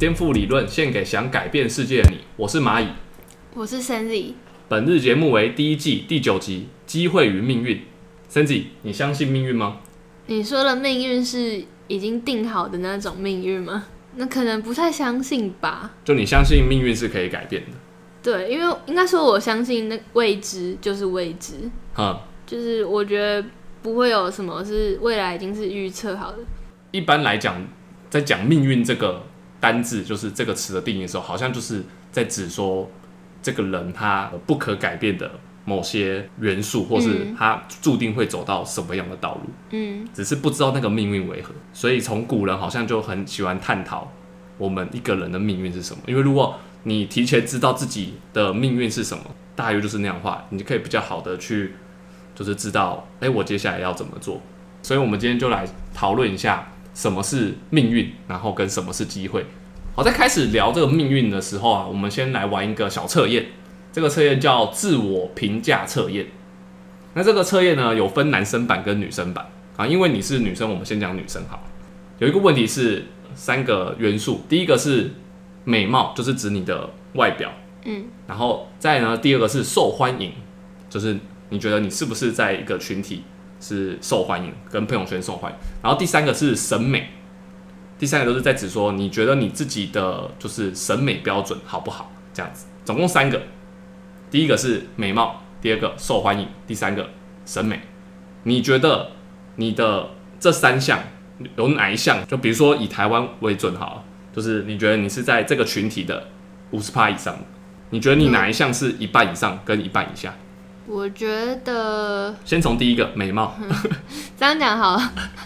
颠覆理论，献给想改变世界的你。我是蚂蚁，我是 Sandy。本日节目为第一季第九集《机会与命运》。Sandy，你相信命运吗？你说的命运是已经定好的那种命运吗？那可能不太相信吧。就你相信命运是可以改变的？对，因为应该说我相信那未知就是未知。嗯，就是我觉得不会有什么是未来已经是预测好的。一般来讲，在讲命运这个单字，就是这个词的定义的时候，好像就是在指说这个人他不可改变的某些元素，或是他注定会走到什么样的道路。嗯，只是不知道那个命运为何。所以从古人好像就很喜欢探讨我们一个人的命运是什么。因为如果你提前知道自己的命运是什么，大约就是那样的话，你就可以比较好的去，就是知道，哎、我接下来要怎么做。所以，我们今天就来讨论一下什么是命运，然后跟什么是机会。好，在开始聊这个命运的时候啊，我们先来玩一个小测验。这个测验叫自我评价测验。那这个测验呢，有分男生版跟女生版啊。因为你是女生，我们先讲女生好。有一个问题是三个元素，第一个是美貌，就是指你的外表，嗯，然后再呢，第二个是受欢迎，就是你觉得你是不是在一个群体是受欢迎，跟朋友圈受欢迎。然后第三个是审美，第三个都是在指说你觉得你自己的就是审美标准好不好，这样子，总共三个。第一个是美貌，第二个受欢迎，第三个审美。你觉得你的这三项有哪一项？就比如说以台湾为准好，就是你觉得你是在这个群体的五十趴以上，你觉得你哪一项是一半以上跟一半以下？我觉得先从第一个美貌，这样讲好，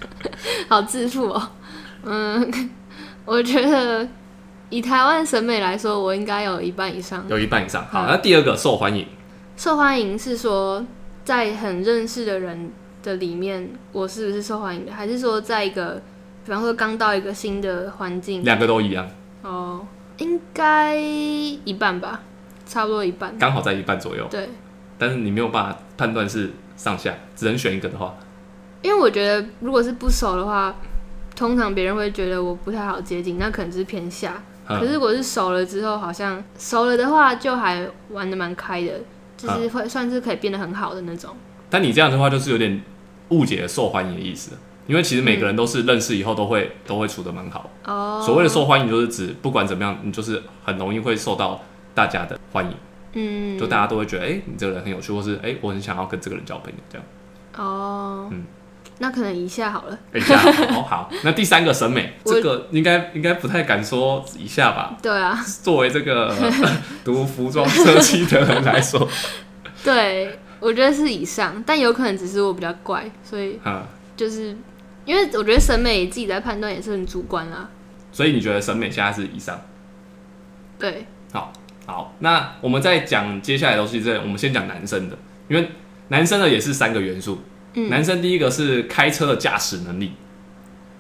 好自负哦。嗯，我觉得以台湾审美来说，我应该有一半以上。有一半以上。好，嗯那第二个受欢迎，受欢迎是说在很认识的人的里面，我是不是受欢迎的，还是说在一个，比方说刚到一个新的环境？两个都一样，哦，应该一半吧，差不多一半。刚好在一半左右。对，但是你没有办法判断是上下，只能选一个的话，因为我觉得如果是不熟的话，通常别人会觉得我不太好接近，那可能是偏下。可是嗯，如果是熟了之后，好像熟了的话，就还玩的蛮开的，就是会算是可以变得很好的那种。但你这样的话就是有点误解受欢迎的意思，因为其实每个人都是认识以后都会都会处的蛮好。哦，所谓的受欢迎，就是指不管怎么样，你就是很容易会受到大家的欢迎，嗯，就大家都会觉得，哎、你这个人很有趣，或是哎、我很想要跟这个人交朋友，这样。哦，嗯那可能以下好了。哎、这样好好。那第三个审美，这个应该应该不太敢说以下吧？对啊，作为这个 读服装设计的人来说，对，我觉得是以上，但有可能只是我比较怪，所以嗯，就是因为我觉得审美自己在判断也是很主观啦。所以你觉得审美现在是以上？对，好，那我们在讲接下来的东西之前，我们先讲男生的，因为男生的也是三个元素。嗯男生第一个是开车的驾驶能力，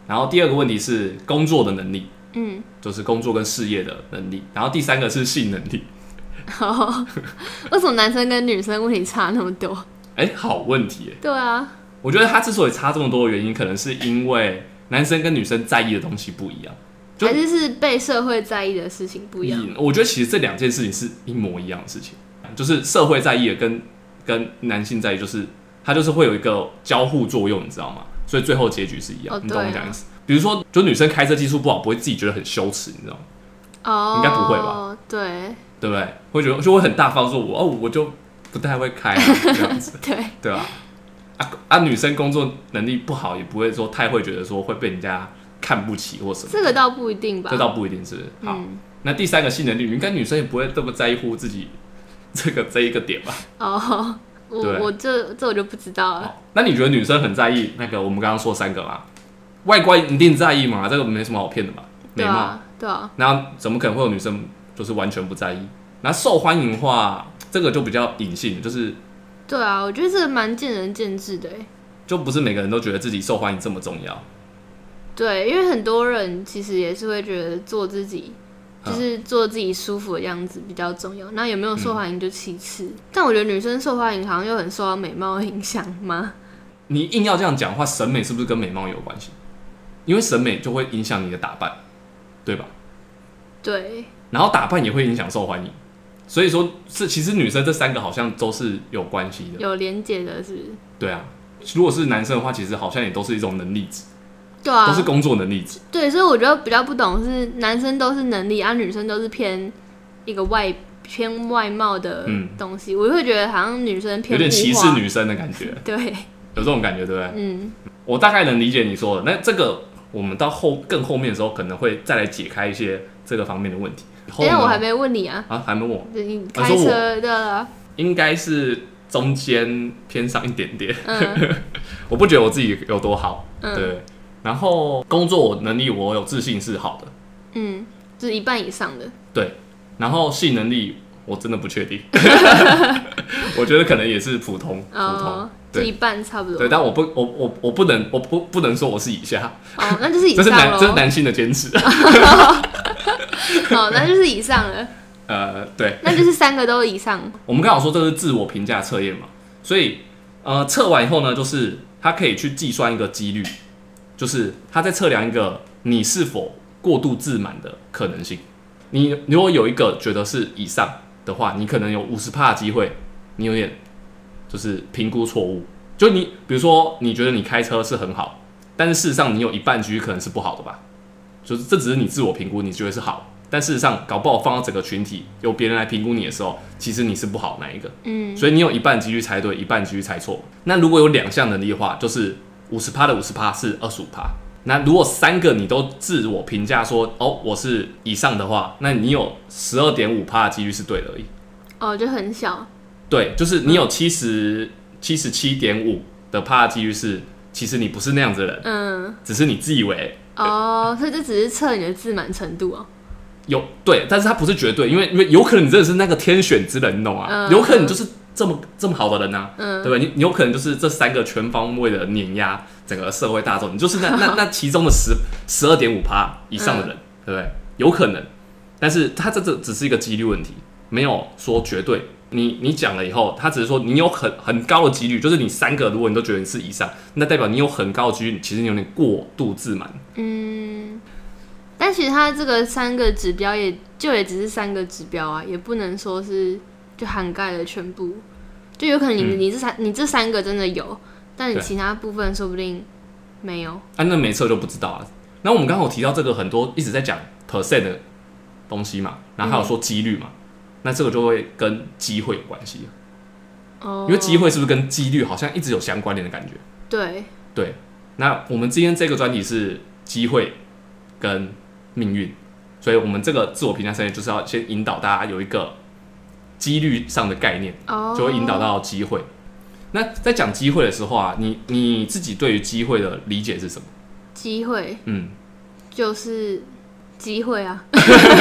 然后第二个问题是工作的能力，嗯，就是工作跟事业的能力，然后第三个是性能力。哦，为什么男生跟女生问题差那么多？哎、好问题耶！对啊，我觉得他之所以差这么多的原因，可能是因为男生跟女生在意的东西不一样。就还是是被社会在意的事情不一样。嗯我觉得其实这两件事情是一模一样的事情，就是社会在意的跟跟男性在意，就是它就是会有一个交互作用，你知道吗？所以最后结局是一样，哦你懂我讲意思？比如说，就女生开车技术不好，不会自己觉得很羞耻，你知道吗？哦，应该不会吧？对对不对？会觉得就会很大方说我，哦，我就不太会开、啊、这样子，对，对吧、啊？啊女生工作能力不好，也不会说太会觉得说会被人家看不起或什么，这个倒不一定吧。这倒不一定是好。嗯，那第三个性能力，应该女生也不会这么在乎自己这个这一个点吧？哦，我我这这我就不知道了。那你觉得女生很在意那个我们刚刚说三个嘛？外观一定在意嘛？这个没什么好骗的嘛？美貌，对啊，对啊，那怎么可能会有女生就是完全不在意？那受欢迎的话，这个就比较隐性，就是对啊，我觉得这个蛮见仁见智的诶。就不是每个人都觉得自己受欢迎这么重要。对，因为很多人其实也是会觉得做自己，嗯就是做自己舒服的样子比较重要。那有没有受欢迎就其次。但我觉得女生受欢迎好像又很受到美貌的影响吗？你硬要这样讲的话，审美是不是跟美貌有关系？因为审美就会影响你的打扮，对吧？对，然后打扮也会影响受欢迎。所以说，是其实女生这三个好像都是有关系的。有连结的是，对啊，如果是男生的话，其实好像也都是一种能力值，对啊，都是工作能力值。对，所以我觉得比较不懂是男生都是能力，啊、女生都是偏一个外偏外貌的嗯东西，我就会觉得好像女生偏有偏点歧视女生的感觉，对，有这种感觉，对不对？嗯，我大概能理解你说的。那这个我们到后更后面的时候，可能会再来解开一些这个方面的问题。后呢？等下我还没问你啊，啊，还没问我，你开车的，应该是中间偏上一点点。嗯。我不觉得我自己有多好，嗯。对。然后工作能力我有自信是好的，嗯，就是一半以上的，对。然后性能力我真的不确定，我觉得可能也是普通普通哦，，就对一半差不多，对。但我不我我我不能我不不能说我是以下，哦，那就是以 这是上，男这是男性的坚持。哦，那就是以上了，呃，对，那就是三个都以上，我们刚好说这是自我评价测验嘛，所以呃测完以后呢，就是它可以去计算一个几率，就是他在测量一个你是否过度自满的可能性。你如果有一个觉得是以上的话，你可能有五十帕的机会，你有点就是评估错误。就你比如说，你觉得你开车是很好，但是事实上你有一半几率可能是不好的吧？就是这只是你自我评估，你觉得是好，但事实上搞不好放到整个群体由别人来评估你的时候，其实你是不好那一个。嗯，所以你有一半几率猜对，一半几率猜错。那如果有两项能力的话，就是五十趴的五十趴是二十五趴。那如果三个你都自我评价说哦我是以上的话，那你有十二点五趴的几率是对的而已。哦，就很小，对，就是你有七十七十七点五的趴的几率是，其实你不是那样子的人，嗯，只是你自以为哦，所以这只是测你的自满程度哦，有对，但是它不是绝对，因为因为有可能你真的是那个天选之人，你懂吗？嗯有可能你就是这么这么好的人呐、嗯对不对？你你有可能就是这三个全方位的碾压整个社会大众，你就是那那那其中的十十二点五趴以上的人，对不对？有可能，但是他这这只是一个几率问题，没有说绝对。你你讲了以后，他只是说你有很很高的几率，就是你三个如果你都觉得你是以上，那代表你有很高的几率，其实你有点过度自满。嗯，但其实他这个三个指标也就也只是三个指标啊，也不能说是就涵盖了全部，就有可能你、嗯你这三你这三个真的有，但你其他部分说不定没有。啊，那没测就不知道啊。那我们刚刚有提到这个很多一直在讲 percent 的东西嘛，然后还有说几率嘛，那这个就会跟机会有关系，哦，因为机会是不是跟几率好像一直有相关联的感觉？对，对。那我们今天这个专题是机会跟命运，所以我们这个自我评价测验就是要先引导大家有一个几率上的概念。哦，就会引导到机会。那在讲机会的时候啊，你你自己对于机会的理解是什么？机会，嗯，就是机会啊，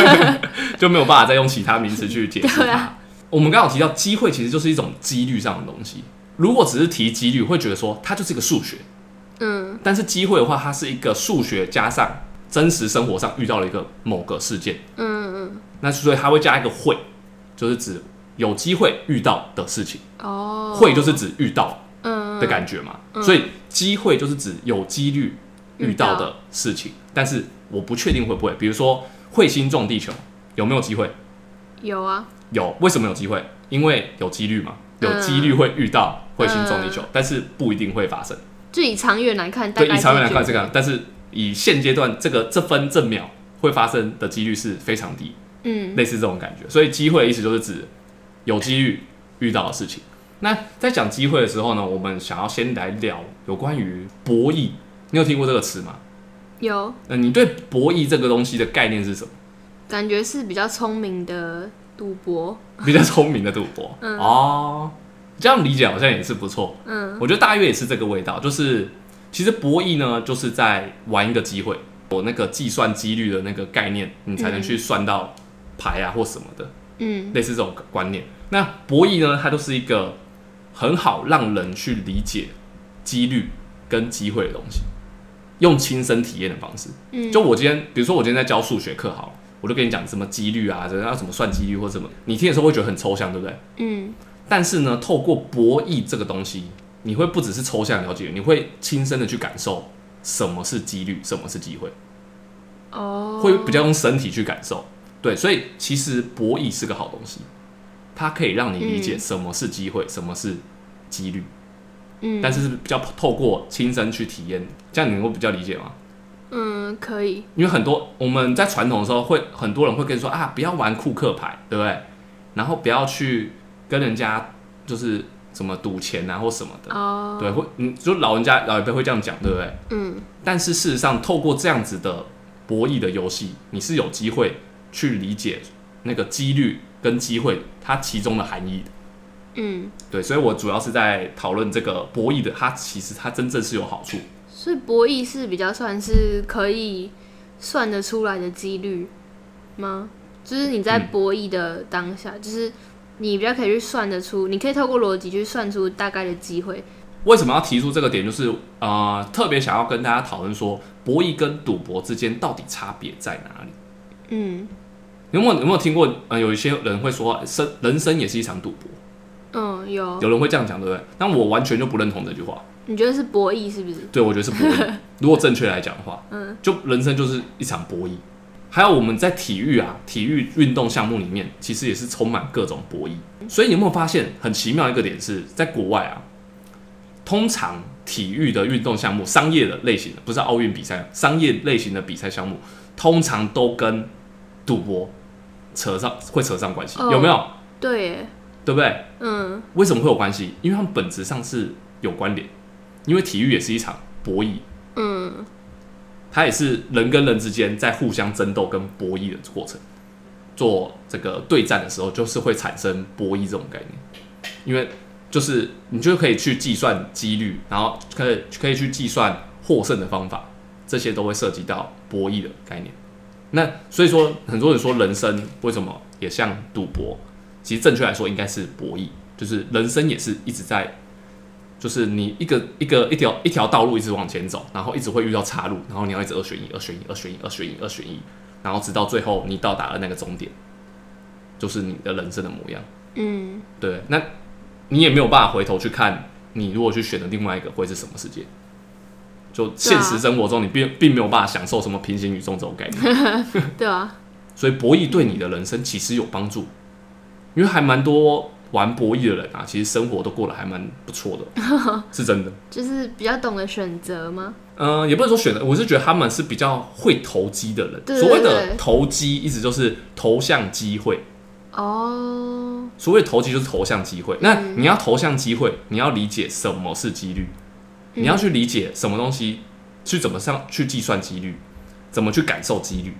就没有办法再用其他名词去解释它。啊我们刚好提到机会其实就是一种几率上的东西。如果只是提几率，会觉得说它就是一个数学，嗯但是机会的话，它是一个数学加上真实生活上遇到了一个某个事件，嗯嗯，那所以它会加一个会，就是指有机会遇到的事情。哦，会就是指遇到嗯的感觉嘛，所以机会就是指有几率遇到的事情，但是我不确定会不会，比如说彗星撞地球有没有机会？有啊，有，为什么有机会？因为有几率嘛，有嗯几率会遇到彗星撞地球，但是不一定会发生。就以长远来看，对，以长远来是看这个样，但是以现阶段这个这分这秒会发生的几率是非常低，嗯。类似这种感觉。所以机会的意思就是指有机遇遇到的事情。那在讲机会的时候呢，我们想要先来聊有关于博弈。你有听过这个词吗？有那，你对博弈这个东西的概念是什么？感觉是比较聪明的赌博，比较聪明的赌博、嗯哦，这样理解好像也是不错。嗯我觉得大约也是这个味道，就是其实博弈呢，就是在玩一个机会，有那个计算几率的那个概念，你才能去算到牌啊或什么的，嗯类似这种观念。那博弈呢，它就是一个很好让人去理解几率跟机会的东西，用亲身体验的方式。嗯，就我今天，比如说我今天在教数学课，好了，我就跟你讲什么几率啊，这要怎么算几率或什么，你听的时候会觉得很抽象，对不对？嗯但是呢，透过博弈这个东西，你会不只是抽象了解，你会亲身的去感受什么是几率，什么是机会，哦，会比较用身体去感受。对，所以其实博弈是个好东西，它可以让你理解嗯。什么是机会，什么是几率，嗯，但是是比较透过亲身去体验，这样你能够比较理解吗？嗯可以，因为很多我们在传统的时候会很多人会跟你说啊，不要玩库克牌，对不对？然后不要去跟人家就是什么赌钱啊或什么的，哦，对，会嗯，就老人家老一辈会这样讲，对不对？嗯。但是事实上，透过这样子的博弈的游戏，你是有机会去理解那个几率跟机会它其中的含义的。嗯，对，所以我主要是在讨论这个博弈的，它其实它真正是有好处。所以博弈是比较算是可以算得出来的几率吗？就是你在嗯博弈的当下，就是你比较可以去算得出，你可以透过逻辑去算出大概的机会。为什么要提出这个点？就是呃，特别想要跟大家讨论说，博弈跟赌博之间到底差别在哪里？嗯有没有有没有听过？呃，有一些人会说，生人生也是一场赌博，嗯，有，有人会这样讲，对不对？但我完全就不认同这句话。你觉得是博弈是不是？对，我觉得是博弈。如果正确来讲的话，嗯，就人生就是一场博弈。还有我们在体育啊，体育运动项目里面，其实也是充满各种博弈。所以你有没有发现很奇妙一个点是，在国外啊，通常体育的运动项目，商业的类型的，不是奥运比赛，商业类型的比赛项目，通常都跟赌博扯上会扯上关系，哦有没有？对耶，对不对？嗯为什么会有关系？因为他们本质上是有关联，因为体育也是一场博弈，嗯它也是人跟人之间在互相争斗跟博弈的过程。做这个对战的时候，就是会产生博弈这种概念，因为就是你就可以去计算几率，然后可以可以去计算获胜的方法，这些都会涉及到博弈的概念。那所以说，很多人说人生为什么也像赌博？其实正确来说应该是博弈，就是人生也是一直在，就是你一个一个一条一条道路一直往前走，然后一直会遇到岔路，然后你要一直二选一，二选一，二选一，二选一，二选一，然后直到最后你到达了那个终点，就是你的人生的模样。嗯，对，那你也没有办法回头去看，你如果去选的另外一个会是什么世界？就现实生活中，你并并没有办法享受什么平行宇宙这种概念。对啊，所以博弈对你的人生其实有帮助，因为还蛮多玩博弈的人啊，其实生活都过得还蛮不错的，是真的。就是比较懂得选择吗？嗯、也不能说选择，我是觉得他们是比较会投机的人。所谓的投机，意思就是投向机会。哦，所谓投机就是投向机会。那嗯你要投向机会，你要理解什么是几率，嗯你要去理解什么东西，去怎么上去计算几率，怎么去感受几率，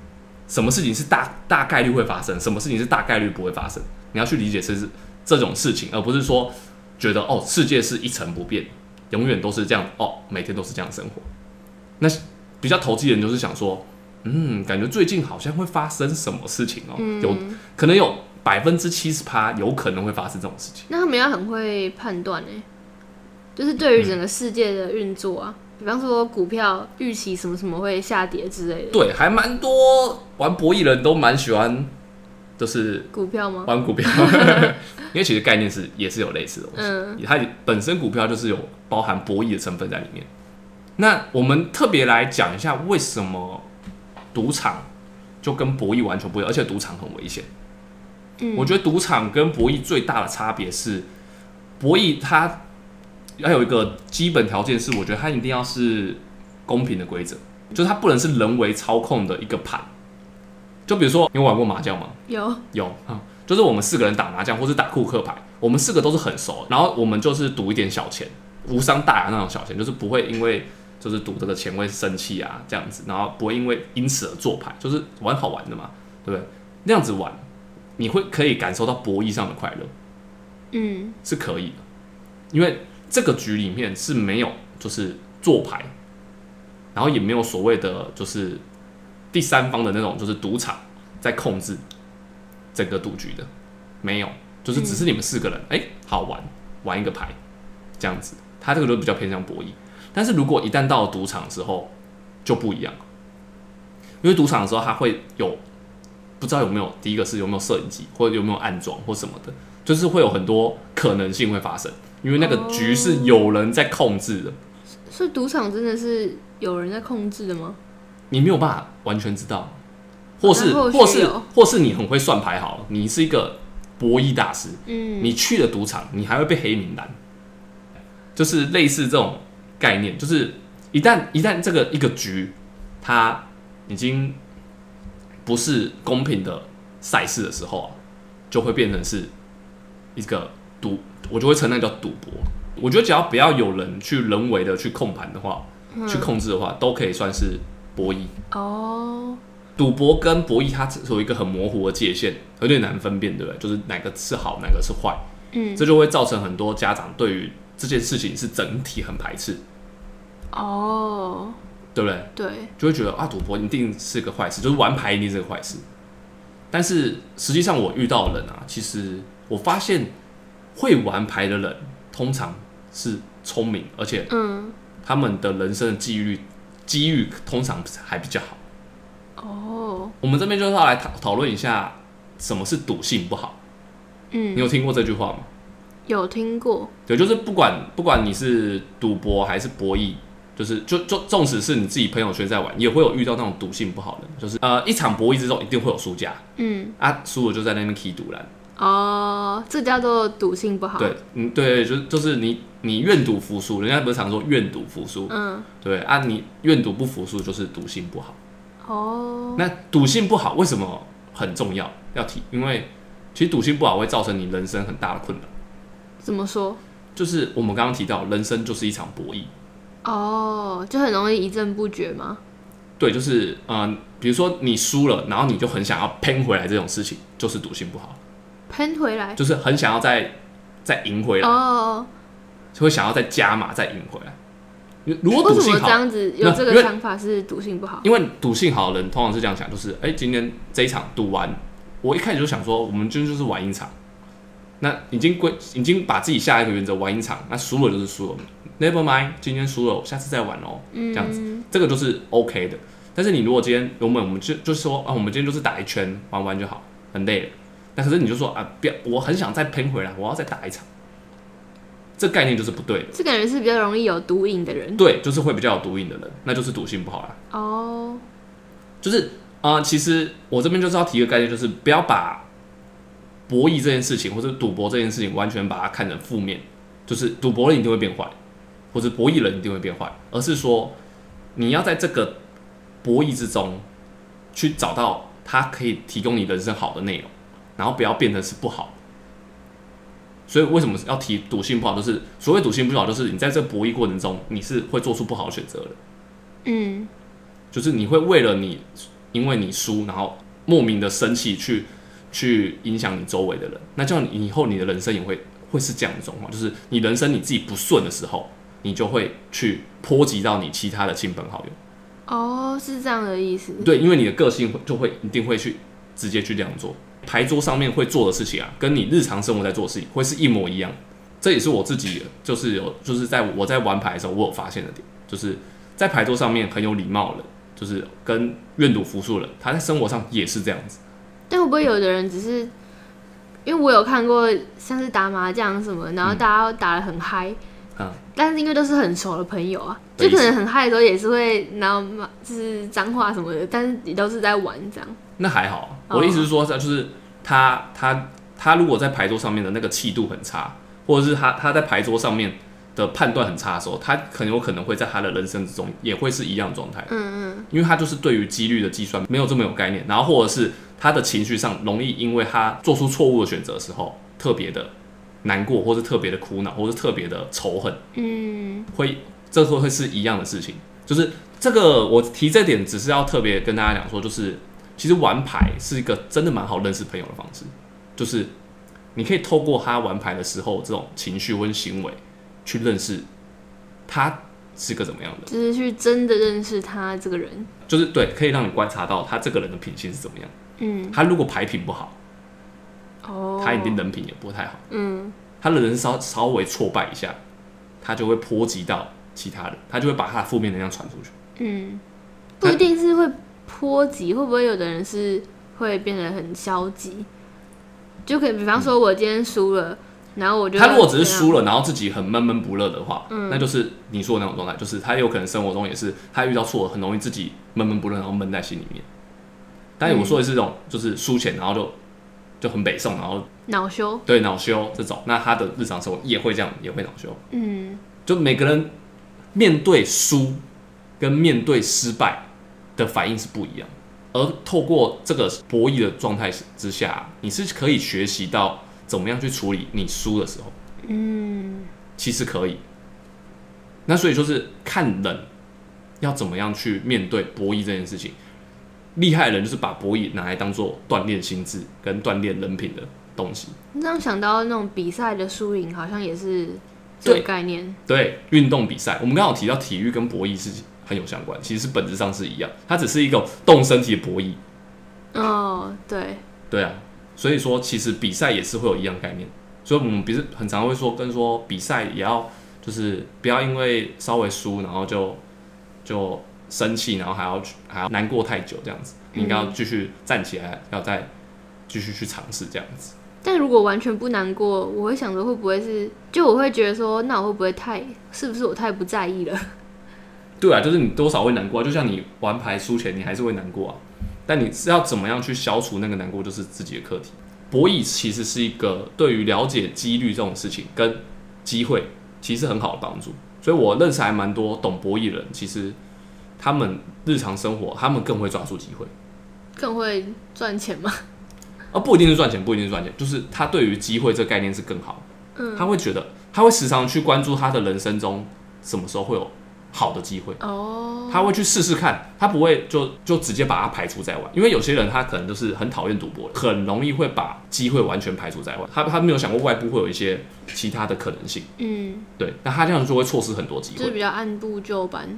什么事情是大大概率会发生，什么事情是大概率不会发生。你要去理解这是这种事情，而不是说觉得哦，世界是一成不变，永远都是这样哦，每天都是这样生活。那比较投机的人就是想说，嗯，感觉最近好像会发生什么事情哦，嗯，有可能有百分之七十趴有可能会发生这种事情。那他们要很会判断呢，就是对于整个世界的运作啊，比方说股票预期什么什么会下跌之类的，对，还蛮多玩博弈的人都蛮喜欢，就是股票吗？玩股票，因为其实概念是也是有类似的东西。嗯它本身股票就是有包含博弈的成分在里面。那我们特别来讲一下，为什么赌场就跟博弈完全不一样，而且赌场很危险。嗯，我觉得赌场跟博弈最大的差别是，博弈它要有一个基本条件是，我觉得它一定要是公平的规则，就是它不能是人为操控的一个盘。就比如说，你有玩过麻将吗？有，有。啊、就是我们四个人打麻将或是打库克牌，我们四个都是很熟，然后我们就是赌一点小钱，无伤大雅那种小钱，就是不会因为就是赌这个钱会生气啊这样子，然后不会因为因此而做牌，就是玩好玩的嘛，对不对？那样子玩，你会可以感受到博弈上的快乐，嗯。是可以的，因为这个局里面是没有就是做牌，然后也没有所谓的就是第三方的那种就是赌场在控制整个赌局的，没有，就是只是你们四个人，哎、好玩，玩一个牌这样子，他这个就比较偏向博弈。但是如果一旦到了赌场之后就不一样，因为赌场的时候他会有不知道有没有第一个是有没有摄影机或者有没有暗装或什么的，就是会有很多可能性会发生，因为那个局是有人在控制的，所以赌场真的是有人在控制的吗？你没有办法完全知道或是或是或是你很会算牌好了，你是一个博弈大师，嗯，你去了赌场，你还会被黑名单，就是类似这种概念，就是一旦一旦这个一个局它已经不是公平的赛事的时候啊，就会变成是一个赌，我就会称那叫赌博。我觉得只要不要有人去人为的去控盘的话，去控制的话，都可以算是博弈。哦，赌博跟博弈它只有一个很模糊的界限，有点难分辨，对不对？就是哪个是好，哪个是坏，嗯，这就会造成很多家长对于这件事情是整体很排斥，哦，对不对？对，就会觉得啊，赌博一定是个坏事，就是玩牌一定是个坏事。但是实际上我遇到的人啊，其实我发现会玩牌的人通常是聪明，而且嗯，他们的人生的机遇机遇通常还比较好。哦，我们这边就是要来讨讨论一下什么是赌性不好。嗯你嗯，有听过这句话吗？有听过，对，就是不管不管你是赌博还是博弈，就是就就纵使是你自己朋友圈在玩，也会有遇到那种赌性不好的，就是呃一场博弈之中一定会有输家嗯，啊，输了就在那边踢赌篮。哦，这叫做赌性不好，对，嗯，对，就是就是你你愿赌服输，人家不是常说愿赌服输，嗯，对啊，你愿赌不服输就是赌性不好。哦，那赌性不好为什么很重要要提？因为其实赌性不好会造成你人生很大的困扰。怎么说？就是我们刚刚提到，人生就是一场博弈。哦，就很容易一阵不决吗？对，就是嗯、呃比如说你输了，然后你就很想要喷回来，这种事情就是赌性不好，喷回来，就是很想要再再赢回来，哦，就会想要再加码再赢回来。如果为什么这赌性好，样子有这个想法是赌性不好？因为赌性好的人通常是这样想，就是哎、今天这一场赌完，我一开始就想说，我们今天就是玩一场，那已经规已经把自己下一个原则玩一场，那输了就是输了，never mind，今天输了，我下次再玩哦，这样子。嗯，这个就是 OK 的。但是你如果今天我们我们就就是说啊，我们今天就是打一圈玩玩就好，很累了。那可是你就说啊，不要，我很想再喷回来，我要再打一场。这概念就是不对的。这感觉是比较容易有毒瘾的人。对，就是会比较有毒瘾的人，那就是赌性不好啦。哦，就是啊、呃其实我这边就是要提一个概念，就是不要把博弈这件事情或者赌博这件事情完全把它看成负面，就是赌博人一定会变坏，或者博弈人一定会变坏，而是说你要在这个博弈之中去找到它可以提供你人生好的内容，然后不要变成是不好。所以为什么要提赌性不好？就是所谓赌性不好，就是你在这个博弈过程中，你是会做出不好的选择的。嗯，就是你会为了你，因为你输，然后莫名的生气去去影响你周围的人，那这样你以后你的人生也会会是这样的状况，就是你人生你自己不顺的时候，你就会去波及到你其他的亲朋好友。哦，是这样的意思。对，因为你的个性会就会一定会去直接去这样做。牌桌上面会做的事情啊，跟你日常生活在做的事情会是一模一样。这也是我自己就是有就是在我在玩牌的时候，我有发现的点，就是在牌桌上面很有礼貌的人，就是跟愿赌服输的人，他在生活上也是这样子。但会不会有的人只是，因为我有看过像是打麻将什么，然后大家打得很嗨、但是因为都是很熟的朋友啊，就可能很嗨的时候也是会然后骂就是脏话什么的，但是也都是在玩这样。那还好我的意思是说，就是他他他如果在牌桌上面的那个气度很差，或者是他他在牌桌上面的判断很差的时候，他很有可能会在他的人生之中也会是一样的状态。嗯嗯，因为他就是对于几率的计算没有这么有概念，然后或者是他的情绪上容易因为他做出错误的选择的时候特别的难过，或是特别的苦恼，或是特别的仇恨，嗯，会这会会是一样的事情。就是这个我提这点，只是要特别跟大家讲说，就是其实玩牌是一个真的蛮好认识朋友的方式，就是你可以透过他玩牌的时候这种情绪跟行为去认识他是个怎么样的。就是去真的认识他这个人。就是对，可以让你观察到他这个人的品性是怎么样。嗯，他如果牌品不好，哦，他一定人品也不太好。嗯他的人稍稍微挫败一下，他就会波及到其他人，他就会把他的负面能量传出去。嗯，不一定是会波及，会不会有的人是会变得很消极？就可以，比方说我今天输了，然后我就他如果只是输了，然后自己很闷闷不乐的话，嗯那就是你说的那种状态，就是他有可能生活中也是他遇到错，很容易自己闷闷不乐，然后闷在心里面。但是我说的是这种，就是输钱然后就就很北宋，然后恼羞，对恼羞这种，那他的日常生活也会这样，也会恼羞。嗯就每个人面对输跟面对失败的反应是不一样，而透过这个博弈的状态之下，你是可以学习到怎么样去处理你输的时候，嗯其实可以。那所以就是看人要怎么样去面对博弈这件事情。厉害的人就是把博弈拿来当做锻炼心智跟锻炼人品的东西。你这样想到那种比赛的输赢，好像也是这个概念。对，运动比赛，我们刚好提到体育跟博弈是很有相关，其实本质上是一样，它只是一个动身体的博弈。哦，对，对啊，所以说其实比赛也是会有一样概念，所以我们不是很常会说跟说比赛也要就是不要因为稍微输然后就就生气，然后还要去还要难过太久这样子，你应该要继续站起来，要再继续去尝试这样子。但如果完全不难过，我会想着会不会是，就我会觉得说，那我会不会太，是不是我太不在意了？对啊，就是你多少会难过啊，就像你玩牌输钱，你还是会难过啊。但你是要怎么样去消除那个难过，就是自己的课题。博弈其实是一个对于了解几率这种事情跟机会，其实很好的帮助。所以我认识还蛮多懂博弈的人，其实他们日常生活，他们更会抓住机会。更会赚钱吗？而不一定是赚钱，不一定是赚钱，就是他对于机会这个概念是更好。嗯，他会觉得，他会时常去关注他的人生中什么时候会有好的机会。哦，他会去试试看，他不会就就直接把它排除在外，因为有些人他可能就是很讨厌赌博，很容易会把机会完全排除在外。他他没有想过外部会有一些其他的可能性，嗯，对，那他这样就会错失很多机就是会。比较按部就班。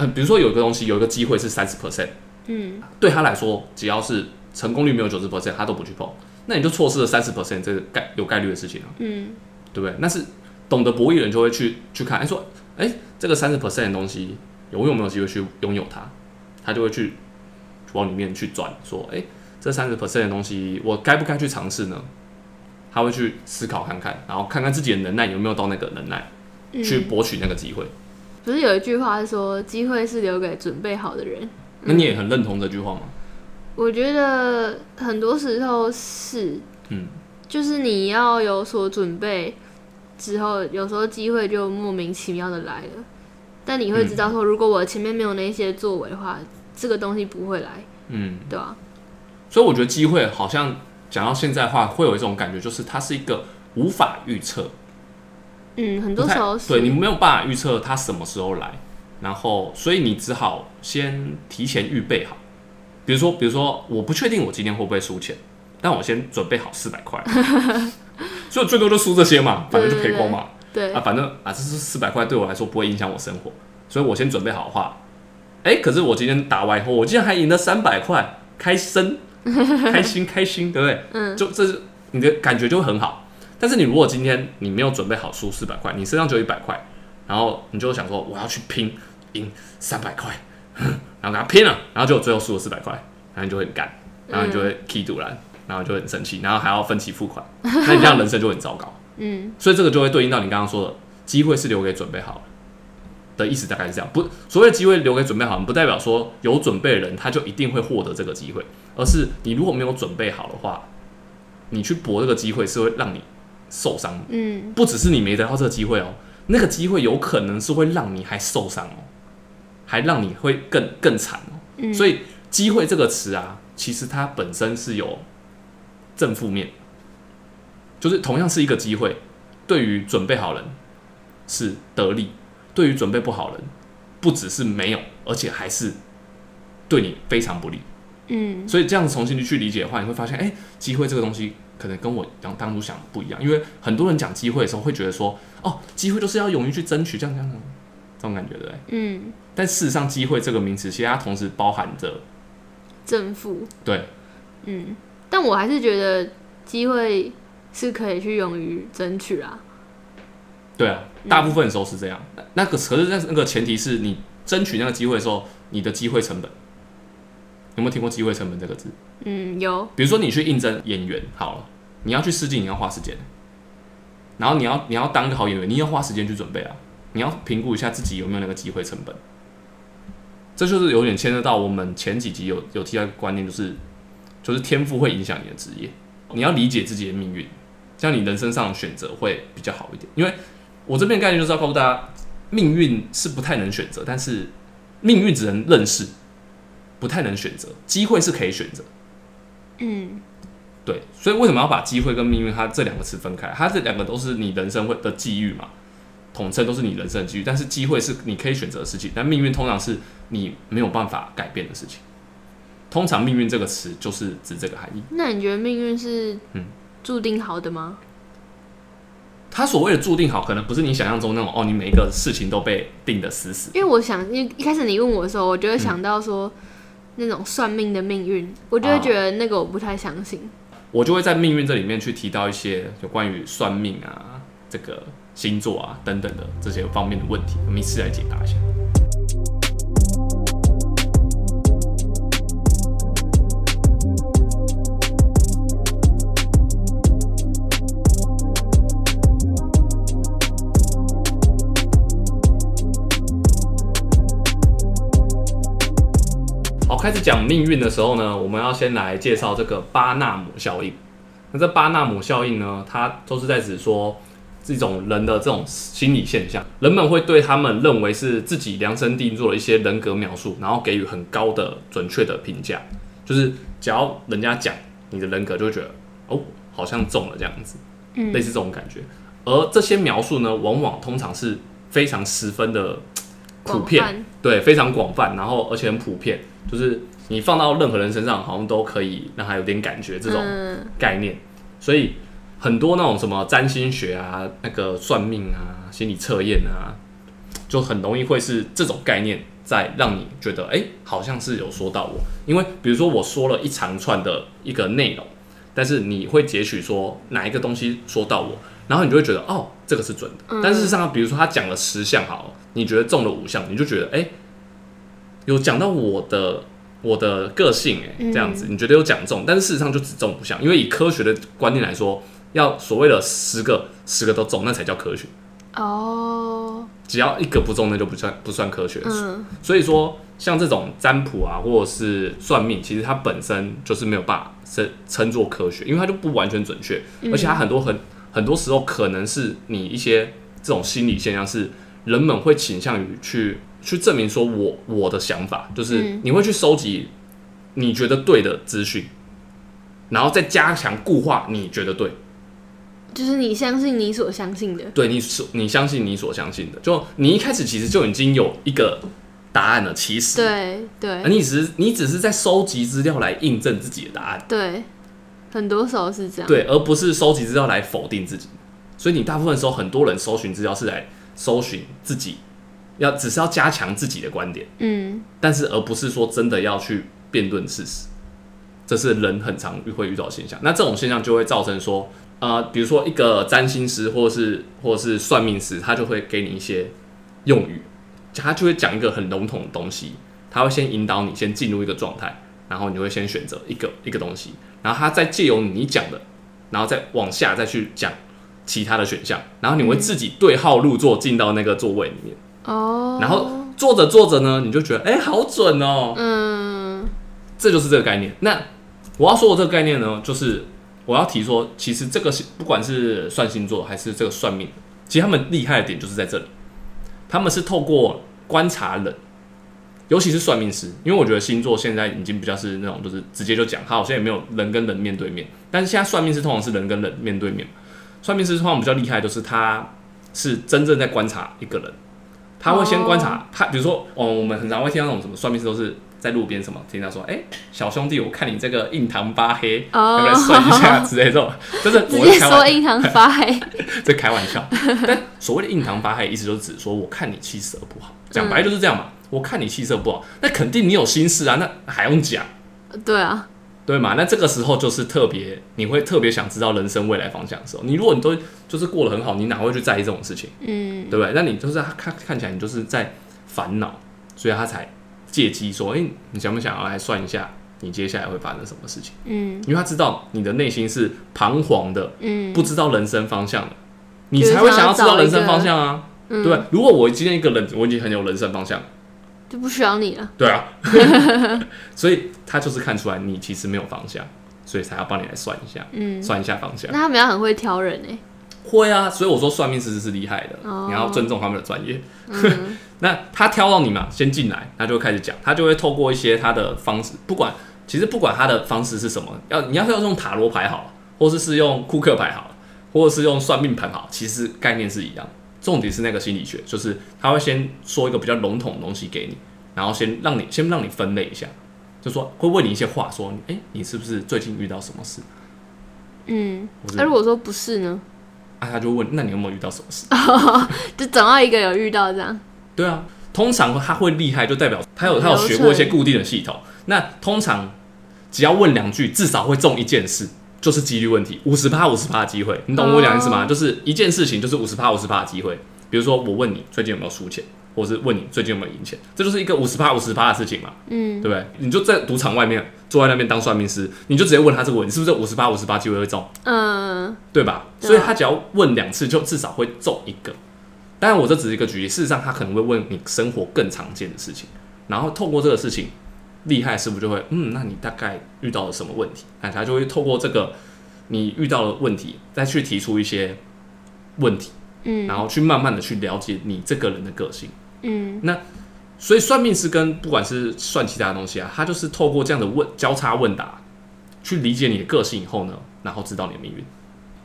嗯，比如说有一个东西，有一个机会是三十 percent，嗯对他来说，只要是成功率没有九十 percent，他都不去碰，那你就错失了三十 percent 这个概有概率的事情啊，嗯对不对？那是懂得博弈的人就会去去看，哎、说，哎、这个三十 percent 的东西有有没有机会去拥有它？他就会去往里面去转，说，哎、这三十 percent 的东西我该不该去尝试呢？他会去思考看看，然后看看自己的能耐有没有到那个能耐，嗯，去博取那个机会。不是有一句话是说，机会是留给准备好的人。那你也很认同这句话吗？我觉得很多时候是，嗯，就是你要有所准备之后，有时候机会就莫名其妙的来了。但你会知道说，如果我前面没有那些作为的话，这个东西不会来，嗯，对吧、所以我觉得机会好像讲到现在的话，会有一种感觉，就是它是一个无法预测，嗯，很多时候是，对你没有办法预测他什么时候来，然后所以你只好先提前预备好。比如说，比如说，我不确定我今天会不会输钱，但我先准备好四百块，所以最多就输这些嘛，反正就赔光嘛。对啊，反正啊，这是四百块对我来说不会影响我生活，所以我先准备好的话，哎、可是我今天打完以后，我竟然还赢了三百块，开心，开心，开心，对不对？嗯，就这是你的感觉就会很好。但是你如果今天你没有准备好输四百块，你身上只有一百块，然后你就想说我要去拼赢三百块，然后跟他拼了，然后就最后输了四百块，然后你就会很干，然后你就会踢赌篮，然后就很生气，然后还要分期付款，那你这样人生就很糟糕。嗯所以这个就会对应到你刚刚说的，机会是留给准备好的的意思，大概是这样。不，所谓的机会留给准备好不代表说有准备的人他就一定会获得这个机会，而是你如果没有准备好的话，你去搏这个机会是会让你受伤的。嗯不只是你没得到这个机会哦，那个机会有可能是会让你还受伤哦，还让你会更更惨哦。嗯，所以“机会”这个词啊，其实它本身是有正负面，就是同样是一个机会，对于准备好人是得利，对于准备不好人，不只是没有，而且还是对你非常不利。嗯所以这样子重新去理解的话，你会发现，哎、机会这个东西可能跟我当当初想的不一样。因为很多人讲机会的时候，会觉得说，哦，机会就是要勇于去争取，这样这样这种感觉对不对？嗯，但事实上，机会这个名词，其实它同时包含着正负，对嗯，但我还是觉得机会是可以去勇于争取啊。对啊，大部分的时候是这样。那那个可是那那个前提是你争取那个机会的时候，你的机会成本有没有听过机会成本这个字？嗯，有，比如说你去应征演员，好了，你要去试镜，你要花时间，然后你要你要当一个好演员，你要花时间去准备啊，你要评估一下自己有没有那个机会成本。这就是有点牵涉到我们前几集有有提到一个观念，就是就是天赋会影响你的职业。你要理解自己的命运，这样你人生上的选择会比较好一点。因为我这边概念就是要告诉大家，命运是不太能选择，但是命运只能认识，不太能选择。机会是可以选择。嗯，对，所以为什么要把机会跟命运它这两个词分开？它这两个都是你人生会的际遇嘛，统称都是你人生的机遇。但是机会是你可以选择的事情，但命运通常是你没有办法改变的事情。通常“命运”这个词就是指这个含义。那你觉得命运是嗯注定好的吗？他所谓的注定好，可能不是你想象中那种哦，你每一个事情都被定的死死。因为我想，一开始你问我的时候，我就会想到说、那种算命的命运，我就会觉得那个我不太相信。我就会在命运这里面去提到一些有关于算命啊、这个星座啊等等的这些方面的问题，我们一次来解答一下。开始讲命运的时候呢，我们要先来介绍这个巴纳姆效应。那这巴纳姆效应呢，它都是在指说这种人的这种心理现象，人们会对他们认为是自己量身定做的一些人格描述，然后给予很高的准确的评价。就是只要人家讲你的人格，就会觉得哦，好像中了这样子，嗯类似这种感觉。而这些描述呢，往往通常是非常十分的普遍，对，非常广泛，然后而且很普遍，就是你放到任何人身上，好像都可以让他有点感觉这种嗯概念。所以很多那种什么占星学啊、那个算命啊、心理测验啊，就很容易会是这种概念在让你觉得，哎、好像是有说到我。因为比如说我说了一长串的一个内容，但是你会截取说哪一个东西说到我，然后你就会觉得，哦，这个是准的。嗯但事实上，比如说他讲了十项好了，你觉得中了五项，你就觉得，哎、有讲到我的我的个性、哎，这样子，你觉得有讲中，但是事实上就只中五项，因为以科学的观念来说，要所谓的十个十个都中，那才叫科学。哦，只要一个不中，那就不算不算科学。嗯所以说，像这种占卜啊，或者是算命，其实它本身就是没有办法称称作科学，因为它就不完全准确，而且它很多很很多时候可能是你一些这种心理现象，是人们会倾向于去去证明说我我的想法，就是嗯你会去收集你觉得对的资讯，然后再加强固化你觉得对。就是你相信你所相信的，对你所你相信你所相信的，就你一开始其实就已经有一个答案了。其实，对对而你只是你只是在收集资料来印证自己的答案，对，很多时候是这样。对，而不是收集资料来否定自己。所以你大部分时候，很多人搜寻资料是来搜寻自己，要只是要加强自己的观点，嗯。但是而不是说真的要去辩论事实。这是人很常会遇到的现象。那这种现象就会造成说，呃，比如说一个占星师或是或是算命师，他就会给你一些用语，他就会讲一个很笼统的东西，他会先引导你先进入一个状态，然后你会先选择一个一个东西，然后他再借由你讲的，然后再往下再去讲其他的选项，然后你会自己对号入座进到那个座位里面，哦，然后做着做着呢，你就觉得哎、好准哦，嗯。这就是这个概念。那我要说的这个概念呢，就是我要提说，其实这个是不管是算星座还是这个算命，其实他们厉害的点就是在这里，他们是透过观察人，尤其是算命师，因为我觉得星座现在已经比较是那种就是直接就讲，他好像也没有人跟人面对面，但是现在算命师通常是人跟人面对面，算命师通常比较厉害，就是他是真正在观察一个人。他会先观察他，比如说，哦，我们很常会听到那种什么算命师都是在路边什么听到说，哎、小兄弟，我看你这个印堂发黑，要不哦要来，算一下之类这种，就是直我接说印堂发黑，这开玩笑。但所谓的印堂发黑，意思就是指说，我看你气色不好，讲白就是这样嘛。我看你气色不好，那肯定你有心事啊，那还用讲？对啊，对嘛？那这个时候就是特别，你会特别想知道人生未来方向的时候。你如果你都就是过得很好，你哪会去在意这种事情？嗯对不对？那你就是他看看起来你就是在烦恼，所以他才借机说：“哎、你想不想要来算一下你接下来会发生什么事情？”嗯因为他知道你的内心是彷徨的，嗯，不知道人生方向的，你才会想要知道人生方向啊，嗯对吧？如果我今天一个人我已经很有人生方向，就不需要你了。对啊，所以他就是看出来你其实没有方向，所以才要帮你来算一下，嗯，算一下方向那。他们要很会挑人哎，会啊，所以我说算命师是厉害的，哦你要尊重他们的专业。嗯 那他挑到你嘛，先进来，他就会开始讲，他就会透过一些他的方式，不管其实不管他的方式是什么，要你要是要用塔罗牌好了，或者是用库克牌好了，或者是用算命盘好，其实概念是一样。重点是那个心理学，就是他会先说一个比较笼统的东西给你，然后先让你先让你分类一下，就说会问你一些话，说，哎、你是不是最近遇到什么事？嗯，那如果说不是呢，啊，他就问，那你有没有遇到什么事？就总要一个有遇到这样，对啊，通常他会厉害，就代表他有他有学过一些固定的系统。那通常只要问两句，至少会中一件事，就是几率问题，五十趴五十趴的机会，你懂我讲意思吗？哦就是一件事情就是五十趴五十趴的机会。比如说我问你最近有没有输钱，或是问你最近有没有赢钱，这就是一个五十趴五十趴的事情嘛，嗯，对不对？你就在赌场外面坐在那边当算命师，你就直接问他这个问题，是不是五十趴五十趴机会会中？嗯，对吧？所以他只要问两次，就至少会中一个。当然，我这只是一个举例，事实上他可能会问你生活更常见的事情，然后透过这个事情，厉害师傅就会，嗯，那你大概遇到了什么问题？那他就会透过这个你遇到的问题，再去提出一些问题，嗯，然后去慢慢的去了解你这个人的个性。嗯，那所以算命师跟不管是算其他东西啊，他就是透过这样的问交叉问答，去理解你的个性以后呢，然后知道你的命运。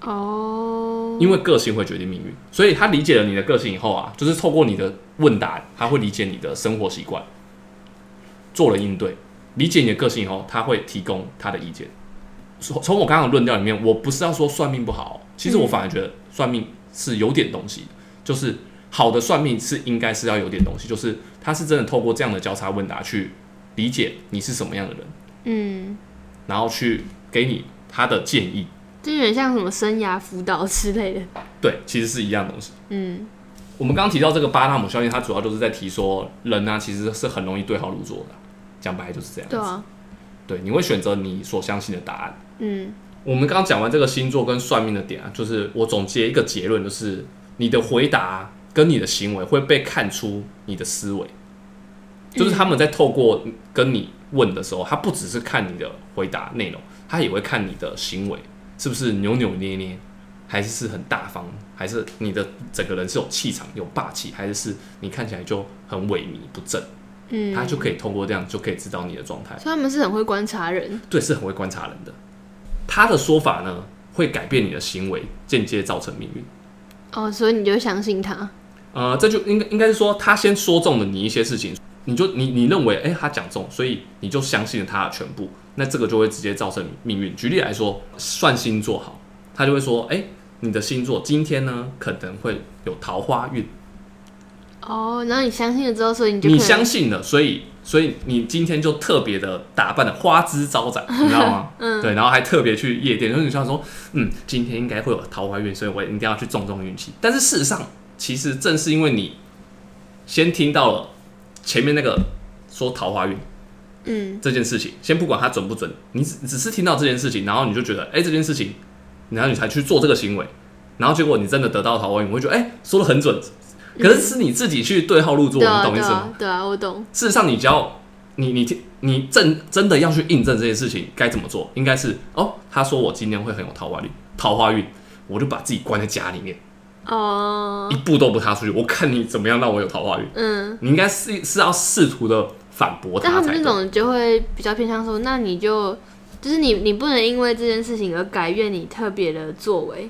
哦，因为个性会决定命运，所以他理解了你的个性以后啊，就是透过你的问答，他会理解你的生活习惯，做了应对。理解你的个性以后，他会提供他的意见。从从我刚刚的论调里面，我不是要说算命不好，其实我反而觉得算命是有点东西的，就是好的算命是应该是要有点东西，就是他是真的透过这样的交叉问答去理解你是什么样的人，嗯，然后去给你他的建议。就有点像什么生涯辅导之类的，对，其实是一样的东西。嗯，我们刚刚提到这个巴纳姆效应，它主要就是在提说人呢、其实是很容易对号入座的。讲白就是这样子。对啊，对，你会选择你所相信的答案。嗯，我们刚刚讲完这个星座跟算命的点啊，就是我总结一个结论，就是你的回答跟你的行为会被看出你的思维，就是他们在透过跟你问的时候，他不只是看你的回答内容，他也会看你的行为是不是扭扭捏捏，还是是很大方，还是你的整个人是有气场、有霸气，还是是你看起来就很萎靡不振，嗯，他就可以通过这样就可以知道你的状态。所以他们是很会观察人，对，是很会观察人的。他的说法呢，会改变你的行为，间接造成命运。哦，所以你就相信他，呃，这就应该应该是说，他先说中了你一些事情，你就你你认为，哎、他讲中，所以你就相信了他的全部，那这个就会直接造成命运。举例来说，算星座好，他就会说，哎、你的星座今天呢可能会有桃花运，哦，然后你相信了之后，所以你就你相信了，所以所以你今天就特别的打扮的花枝招展，你知道吗？嗯，对，然后还特别去夜店，然后你想说，嗯，今天应该会有桃花运，所以我一定要去中中运气。但是事实上，其实正是因为你先听到了前面那个说桃花运嗯，这件事情，先不管它准不准，你只只是听到这件事情，然后你就觉得，哎、这件事情，然后你才去做这个行为，然后结果你真的得到桃花运，我会觉得，哎、说的很准。可是是你自己去对号入座，你懂意思吗？对啊，我懂，事实上，你只要你你你正真的要去印证这件事情，该怎么做？应该是哦，他说我今天会很有桃花运，桃花运，我就把自己关在家里面，哦一，步都不踏出去。我看你怎么样让我有桃花运。嗯，你应该是是要试图的反驳但他们才对。那种就会比较偏向说，那你就就是你你不能因为这件事情而改变你特别的作为，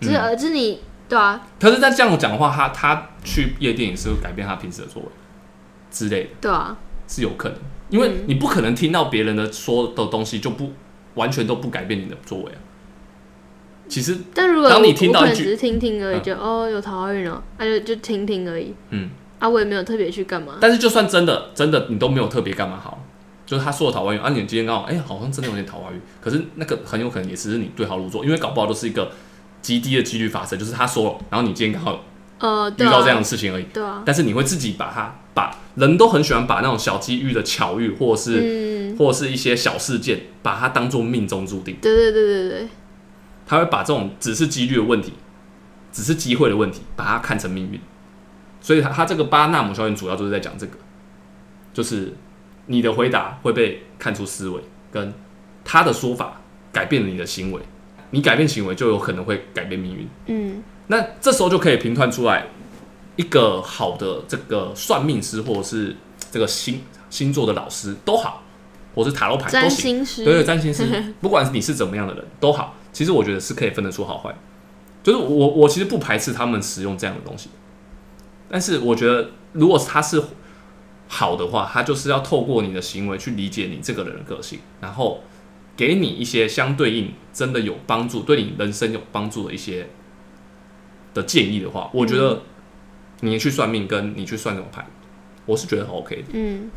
就是嗯而就是你对啊，可是，在这样讲的话，他他去夜店也是会改变他平时的作为之类的，对啊，是有可能。因为嗯。你不可能听到别人的说的东西就不完全都不改变你的作为啊。其实，但如果当你我听到只是听听而已，嗯。就哦有桃花运哦，那、就就听听而已。嗯，啊，我也没有特别去干嘛，但是就算真的真的你都没有特别干嘛好，就是他说的桃花运啊，你今天刚好哎、好像真的有点桃花运，可是那个很有可能也只是你对号入座，因为搞不好都是一个极低的几率发生，就是他说了，然后你今天刚好呃，遇到这样的事情而已，对啊，但是你会自己把它把人都很喜欢把那种小机遇的巧遇，或者是、嗯，或者是一些小事件，把它当做命中注定，对对对对对，他会把这种只是几率的问题，只是机会的问题，把它看成命运。所以他他这个巴纳姆效应主要就是在讲这个，就是你的回答会被看出思维，跟他的说法改变了你的行为，你改变行为就有可能会改变命运。嗯那这时候就可以评断出来一个好的这个算命师，或者是这个星星座的老师都好，或是塔罗牌都。星师，对对，占星师，不管你是怎么样的人都好，其实我觉得是可以分得出好坏。就是我我其实不排斥他们使用这样的东西，但是我觉得如果他是好的话，他就是要透过你的行为去理解你这个人的个性，然后给你一些相对应真的有帮助、对你人生有帮助的一些的建议的话，我觉得你去算命跟你去算这种牌，我是觉得很 OK 的。嗯，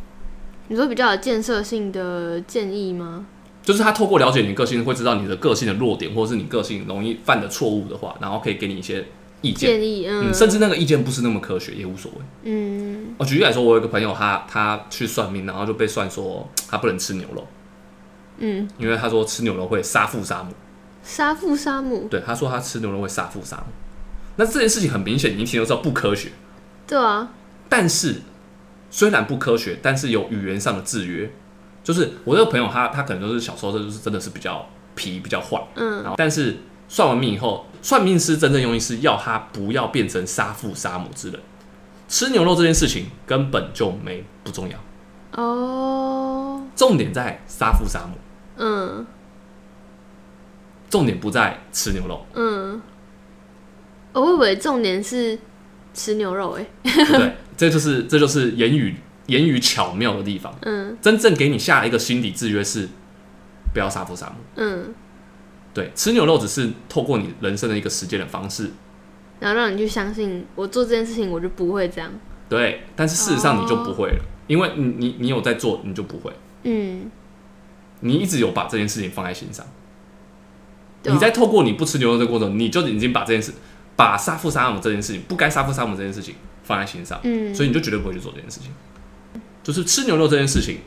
你说比较有建设性的建议吗？就是他透过了解你的个性，会知道你的个性的弱点，或者是你个性容易犯的错误的话，然后可以给你一些意见。建议，嗯嗯，甚至那个意见不是那么科学也无所谓。嗯我举例来说，我有一个朋友，他他去算命，然后就被算说他不能吃牛肉，嗯，因为他说吃牛肉会杀父杀母。杀父杀母，对，他说他吃牛肉会杀父杀母。那这件事情很明显，你一听就知道不科学。对啊，但是虽然不科学，但是有语言上的制约。就是我这个朋友他，他可能就是小时候就是真的是比较皮、比较坏，嗯然后但是算完命以后，算命师真正用意是要他不要变成杀父杀母之人。吃牛肉这件事情根本就没不重要，哦，重点在杀父杀母，嗯重点不在吃牛肉，嗯，我以为重点是吃牛肉、欸，对不对？这就是这就是言语言语巧妙的地方。嗯真正给你下一个心理制约是不要杀父杀母。嗯，对，吃牛肉只是透过你人生的一个实践的方式，然后让你去相信我做这件事情，我就不会这样，对。但是事实上你就不会了，因为你你你有在做，你就不会。嗯，你一直有把这件事情放在心上，啊你在透过你不吃牛肉的过程，你就已经把这件事，把杀父杀母这件事情，不该杀父杀母这件事情放在心上，嗯，所以你就绝对不会去做这件事情。就是吃牛肉这件事情，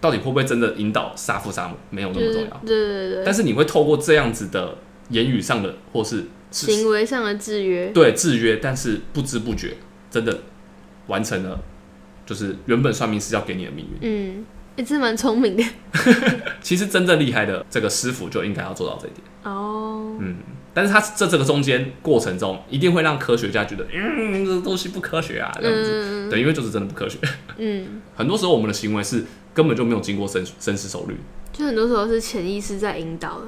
到底会不会真的引导杀父杀母，没有那么重要。对对对但是你会透过这样子的言语上的，或是是行为上的制约，对制约，但是不知不觉真的完成了，就是原本算命师要给你的命运。嗯，也是蛮聪明的 其实真正厉害的这个师傅就应该要做到这一点。哦，嗯，但是他在这个中间过程中，一定会让科学家觉得，嗯，这个东西不科学啊，这样子。嗯对，因为就是真的不科学。嗯，很多时候我们的行为是根本就没有经过深深思熟虑。就很多时候是潜意识在引导的，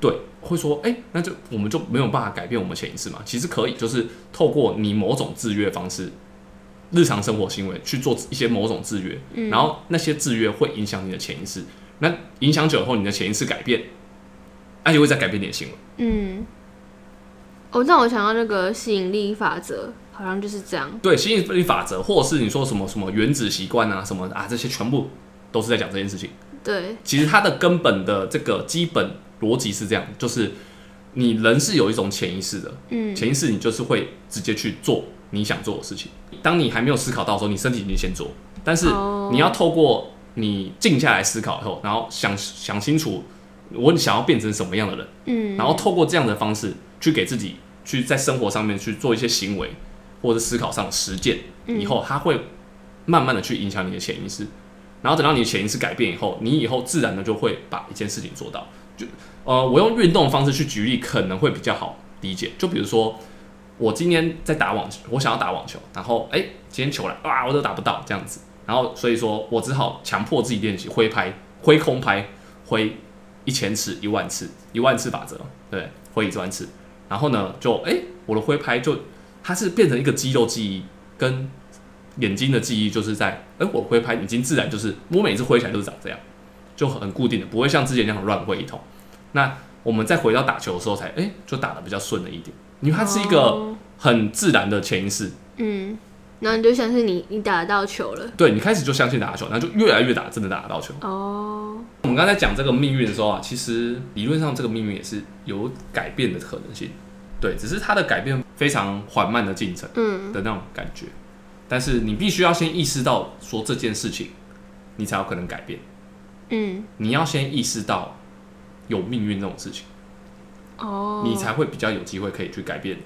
对，会说，哎、那就我们就没有办法改变我们潜意识嘛？其实可以，就是透过你某种制约方式，日常生活行为去做一些某种制约，嗯。然后那些制约会影响你的潜意识，那影响久以后，你的潜意识改变，而且会再改变你的行为。嗯，哦，让我想到那个吸引力法则，好像就是这样，对，吸引力法则，或者是你说什么什么原子习惯啊，什么啊，这些全部都是在讲这件事情。对，其实它的根本的这个基本逻辑是这样，就是你人是有一种潜意识的，嗯。潜意识你就是会直接去做你想做的事情。当你还没有思考到的时候，你身体已经先做，但是哦你要透过你静下来思考以后，然后想想清楚我想要变成什么样的人，嗯，然后透过这样的方式去给自己去在生活上面去做一些行为或者思考上的实践，嗯以后它会慢慢的去影响你的潜意识，然后等到你的潜意识改变以后，你以后自然的就会把一件事情做到。就呃，我用运动的方式去举例，可能会比较好理解。就比如说，我今天在打网球，我想要打网球，然后哎、今天球来，哇，我都打不到这样子，然后所以说我只好强迫自己练习挥拍、挥空拍、挥一千次、一万次、一万次法则，对，挥一万次。然后呢，就哎、我的挥拍就它是变成一个肌肉记忆，跟眼睛的记忆，就是在哎、我挥拍已经自然就是我每次挥起来都是长这样，就很固定的，不会像之前那样乱挥一通。那我们再回到打球的时候才，哎就打的比较顺了一点，因为它是一个哦。很自然的潜意识，嗯，然后你就相信你你打得到球了，对你开始就相信打球，然后就越来越打，真的打得到球。哦，我们刚才讲这个命运的时候啊，其实理论上这个命运也是有改变的可能性，对，只是它的改变非常缓慢的进程嗯。的那种感觉。但是你必须要先意识到说这件事情，你才有可能改变。嗯，你要先意识到有命运这种事情，哦，你才会比较有机会可以去改变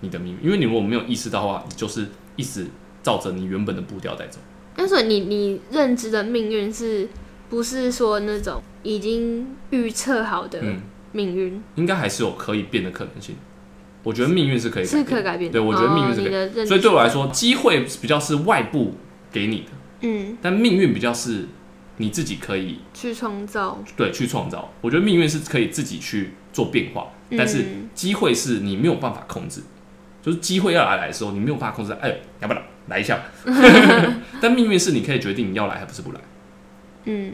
你的命运。因为你如果没有意识到的话，你就是一直照着你原本的步调在走。那所以你你认知的命运是不是说那种已经预测好的嗯，命运，应该还是有可以变的可能性。我觉得命运是可以改是可以改变的。对我觉得命运是可以哦的所以对我来，说，机会比较是外部给你的，嗯，但命运比较是你自己可以去创造，对去创造。我觉得命运是可以自己去做变化，但是嗯机会是你没有办法控制。就是机会要来的时候，你没有办法控制。哎，要不要来一下？但命运是你可以决定你要来还不是不来。嗯，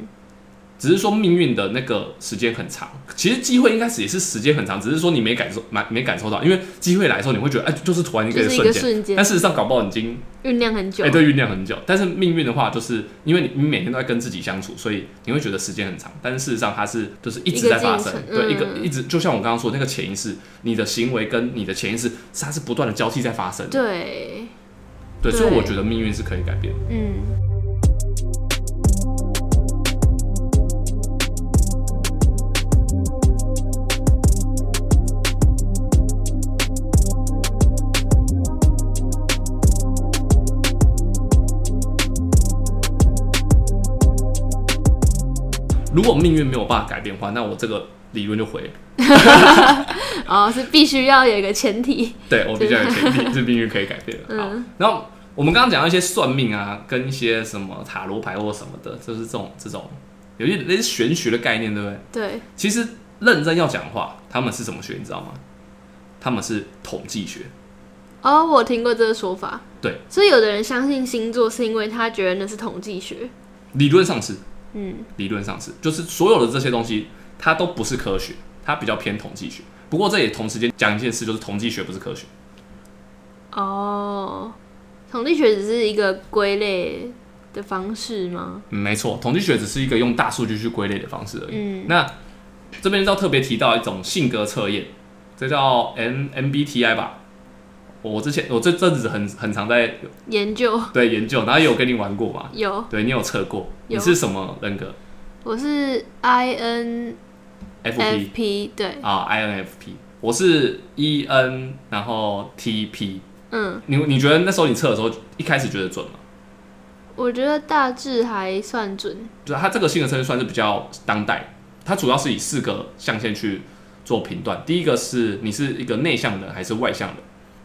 只是说命运的那个时间很长，其实机会应该是也是时间很长，只是说你没感受，没没感受到，因为机会来的时候你会觉得，哎，就是突然一个瞬间，瞬但，事实上搞不好已经酝酿很久哎、。对，酝酿很久。但是命运的话，就是因为你你每天都在跟自己相处，所以你会觉得时间很长。但是事实上，它是就是一直在发生对，一个嗯一直就像我刚刚说的那个潜意识，你的行为跟你的潜意识，它是不断的交替在发生的。对，对，所以我觉得命运是可以改变。嗯，如果命运没有办法改变的话，那我这个理论就毁了。哦，是必须要有一个前提，对我必须要有前提，是命运可以改变的。好嗯，然后我们刚刚讲到一些算命啊，跟一些什么塔罗牌或什么的，就是这种这种有一点类似玄学的概念，对不对？对，其实认真要讲的话，他们是什么学，你知道吗？他们是统计学。哦，我听过这个说法。对，所以有的人相信星座是因为他觉得那是统计学。理论上是，嗯，理论上是，就是所有的这些东西，它都不是科学，它比较偏统计学。不过这也同时间讲一件事，就是统计学不是科学。哦，统计学只是一个归类的方式吗？嗯，没错，统计学只是一个用大数据去归类的方式而已。嗯，那这边要特别提到一种性格测验，这叫 M MBTI 吧。我之前我这阵子很很常在研究 对研究，然后也有跟你玩过嘛，有，对你有测过，你是什么人格我是 INFP，对，啊，INFP，我是 EN，然后 TP。嗯，你你觉得那时候你测的时候，一开始觉得准吗？我觉得大致还算准。就是它这个性格测试算是比较当代，它主要是以四个象限去做评断。第一个是你是一个内向的还是外向的，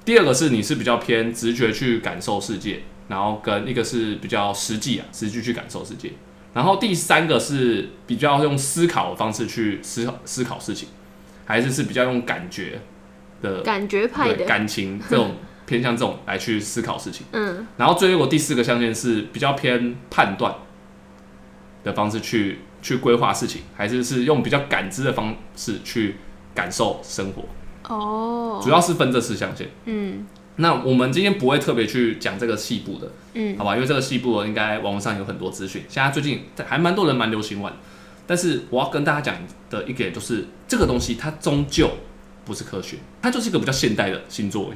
第二个是你是比较偏直觉去感受世界，然后跟一个是比较实际啊，实际去感受世界。然后第三个是比较用思考的方式去思考思考事情，还是是比较用感觉的感觉派的，感情这种偏向这种来去思考事情。嗯，然后最后第四个象限是比较偏判断的方式去去规划事情，还是是用比较感知的方式去感受生活，哦，主要是分这四象限。嗯那我们今天不会特别去讲这个细部的，嗯好吧？因为这个细部的应该网络上有很多资讯，现在最近还蛮多人蛮流行玩。但是我要跟大家讲的一个点就是，这个东西它终究不是科学，它就是一个比较现代的星座。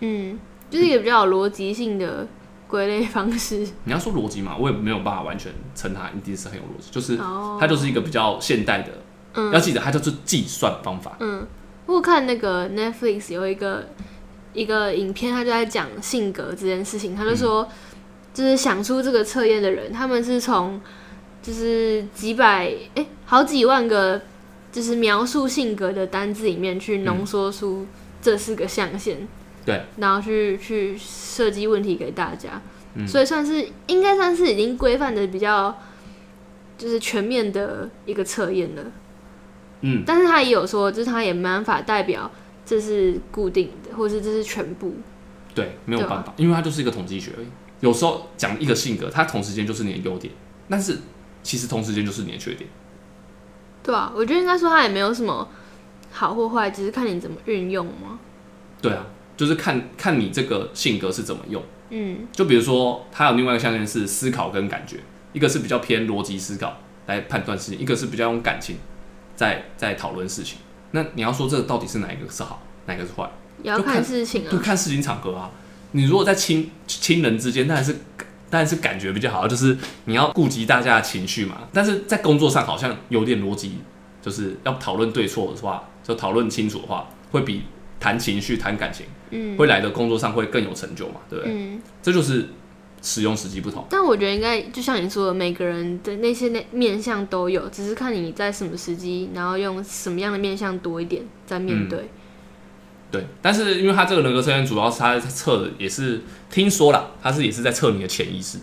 嗯，就是一个比较有逻辑性的归类方式。你要说逻辑嘛，我也没有办法完全称它一定是很有逻辑，就是哦，它就是一个比较现代的，嗯要记得它就是计算方法。嗯，我看那个 Netflix 有一个一个影片，他就在讲性格这件事情。他就说，就是想出这个测验的人，他们是从就是几百哎、好几万个就是描述性格的单字里面去浓缩出这四个象限，对，然后去去设计问题给大家。嗯所以算是应该算是已经规范的比较就是全面的一个测验了。嗯，但是他也有说，就是他也没办法代表这是固定的，或是这是全部。对，没有办法，因为它就是一个统计学而已。有时候讲一个性格，它同时间就是你的优点，但是其实同时间就是你的缺点。对啊，我觉得应该说他也没有什么好或坏，只是看你怎么运用嘛。对啊，就是看看你这个性格是怎么用。嗯就比如说，它有另外一个象限是思考跟感觉，一个是比较偏逻辑思考来判断事情，一个是比较用感情在在讨论事情。那你要说这个到底是哪一个是好，哪一个是坏？也要看看事情啊就啊。看事情场合啊。你如果在亲亲人之间，当然是当然是感觉比较好，就是你要顾及大家的情绪嘛。但是在工作上好像有点逻辑，就是要讨论对错的话，就讨论清楚的话，会比谈情绪、谈感情嗯会来的工作上会更有成就嘛，对不对？嗯这就是使用时机不同。但我觉得应该就像你说的，每个人的那些那面相都有，只是看你在什么时机，然后用什么样的面相多一点在面对。对，但是因为他这个人格测验主要是他在测的，也是听说了，他是也是在测你的潜意识。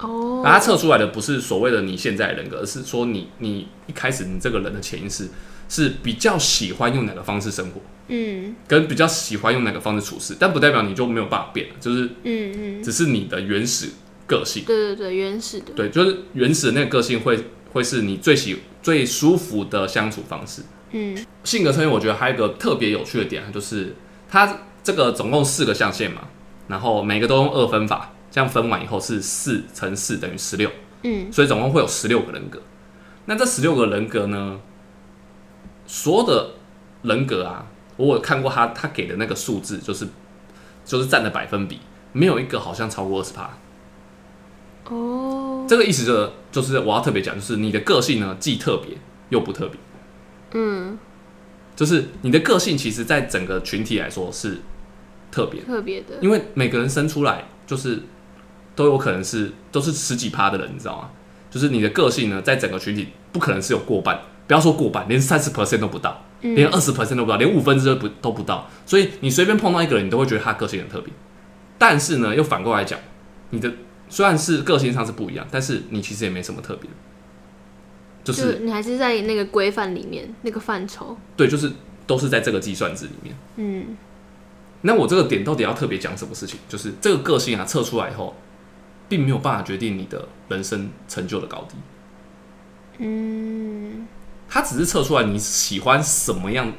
哦，那他测出来的不是所谓的你现在的人格，而是说你你一开始你这个人的潜意识是比较喜欢用哪个方式生活，嗯跟比较喜欢用哪个方式处事，但不代表你就没有办法变，就是嗯嗯，只是你的原始个性。对对对，原始的，对，就是原始的那个个性会会是你最喜最舒服的相处方式。嗯性格测验我觉得还有一个特别有趣的点，就是它这个总共四个象限嘛，然后每个都用二分法，这样分完以后是四乘四等于十六，嗯所以总共会有十六个人格。那这十六个人格呢，所有的人格啊，我有看过他他给的那个数字，就是就是占的百分比，没有一个好像超过二十趴。哦，这个意思就就是我要特别讲，就是你的个性呢既特别又不特别，嗯，就是你的个性其实在整个群体来说是特别，特别的，因为每个人生出来就是都有可能是都是十几趴的人，你知道吗？就是你的个性呢，在整个群体不可能是有过半，不要说过半，连三十 percent 都不到，嗯连二十 percent 都不到，连五分之二不都不到，所以你随便碰到一个人，你都会觉得他个性很特别。但是呢，又反过来讲，你的虽然是个性上是不一样，但是你其实也没什么特别的，就是就你还是在那个规范里面那个范畴，对，就是都是在这个计算值里面。嗯那我这个点到底要特别讲什么事情？就是这个个性啊，测出来以后，并没有办法决定你的人生成就的高低。嗯它只是测出来你喜欢什么样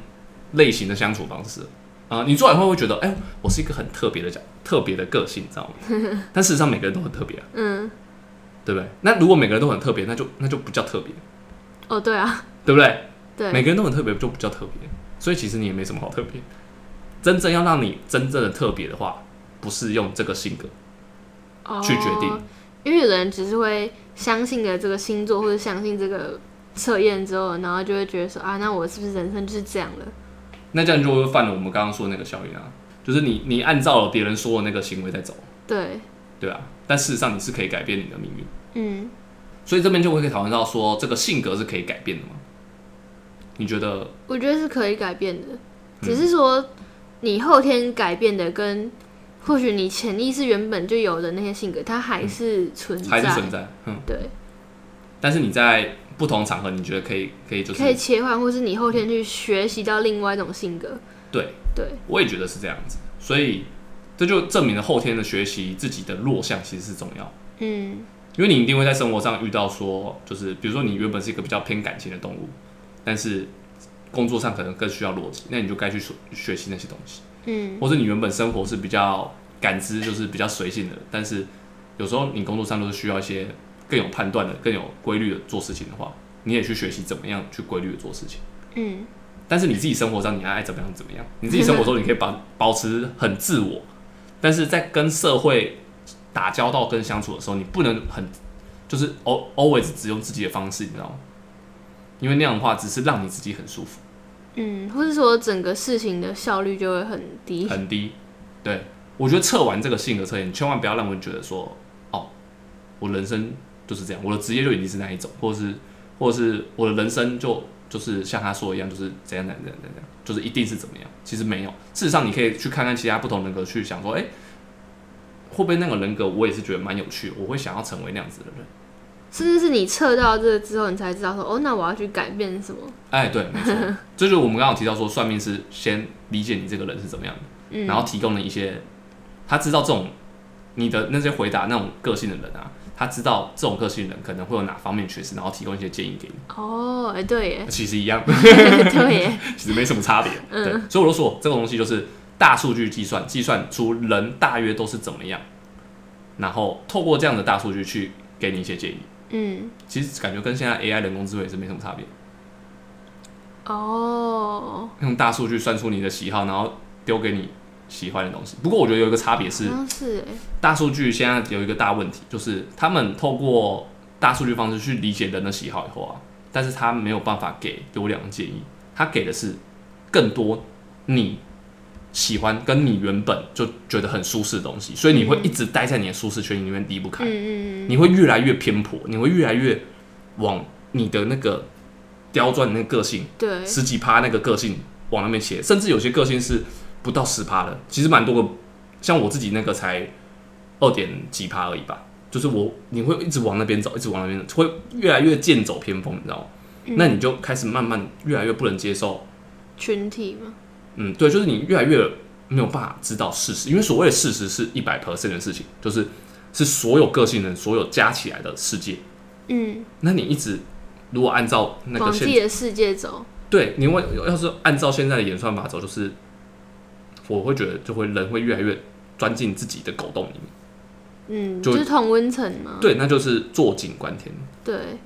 类型的相处方式啊、你做完后会觉得，哎、我是一个很特别的讲特别的个性，你知道吗？但事实上每个人都很特别啊，嗯，对不对？那如果每个人都很特别，那就那就不叫特别，哦对啊，对不对？对，每个人都很特别，就不叫特别。所以其实你也没什么好特别。真正要让你真正的特别的话，不是用这个性格去决定哦因为有的人只是会相信了这个星座或者相信这个测验之后，然后就会觉得说啊，那我是不是人生就是这样了？那这样就会犯了我们刚刚说的那个效应啊，就是你你按照了别人说的那个行为在走，对，对啊，但事实上你是可以改变你的命运，嗯，所以这边就会可以讨论到说这个性格是可以改变的吗？你觉得？我觉得是可以改变的，嗯只是说你后天改变的跟或许你潜意识原本就有的那些性格，它还是存在，还是存在？嗯，对，但是你在不同场合，你觉得可以可以就是可以切换，或是你后天去学习到另外一种性格，对，对，我也觉得是这样子，所以这就证明了后天的学习自己的弱项其实是重要。嗯。因为你一定会在生活上遇到说，就是比如说你原本是一个比较偏感情的动物，但是工作上可能更需要逻辑，那你就该去学学习那些东西。嗯。或者你原本生活是比较感知，就是比较随性的，但是有时候你工作上都是需要一些更有判断的、更有规律的做事情的话，你也去学习怎么样去规律的做事情。嗯但是你自己生活上你还爱怎么样怎么样，你自己生活中你可以保保持很自我，但是在跟社会打交道跟相处的时候，你不能很就是 al always 只用自己的方式，你知道吗？因为那样的话只是让你自己很舒服。嗯，或是说整个事情的效率就会很低，很低。对我觉得测完这个性格测验，千万不要让人觉得说，哦，我人生就是这样，我的职业就已经是那一种，或者是或者是我的人生就就是像他说一样，就是怎样怎样怎样怎样，就是一定是怎么样。其实没有，事实上你可以去看看其他不同人格，去想说，哎、会不会那个人格我也是觉得蛮有趣的，我会想要成为那样子的人。甚至是你测到这个之后，你才知道说哦，那我要去改变什么，哎，对，没错，这就是我们刚刚提到说，算命师先理解你这个人是怎么样的。嗯，然后提供了一些他知道这种你的那些回答那种个性的人啊，他知道这种个性的人可能会有哪方面缺失，然后提供一些建议给你。哦，哎、对耶，其实一样，对耶，其实没什么差别。嗯。对，所以我都说这个东西就是大数据计算，计算出人大约都是怎么样，然后透过这样的大数据去给你一些建议。嗯，其实感觉跟现在 AI 人工智慧是没什么差别，哦，用大数据算出你的喜好，然后丢给你喜欢的东西。不过我觉得有一个差别是大数据现在有一个大问题，就是他们透过大数据方式去理解人的喜好以后啊，但是他没有办法给优良的建议，他给的是更多你喜欢跟你原本就觉得很舒适的东西，所以你会一直待在你的舒适圈里面离不开，嗯嗯嗯，你会越来越偏颇，你会越来越往你的那个刁钻的那个个性对，十几趴那个个性往那边写，甚至有些个性是不到十趴的，其实蛮多个，像我自己那个才二点几趴而已吧，就是我你会一直往那边走，一直往那边走，会越来越剑走偏锋，你知道吗？那你就开始慢慢越来越不能接受，群体嘛，嗯，对，就是你越来越没有办法知道事实，因为所谓的事实是一百 percent 的事情，就是是所有个性人所有加起来的世界。嗯，那你一直如果按照那个现往自己的世界走，对，你会要是按照现在的演算法走，就是我会觉得就会人会越来越钻进自己的狗洞里面。嗯，就就是同温层嘛，对，那就是坐井观天。对，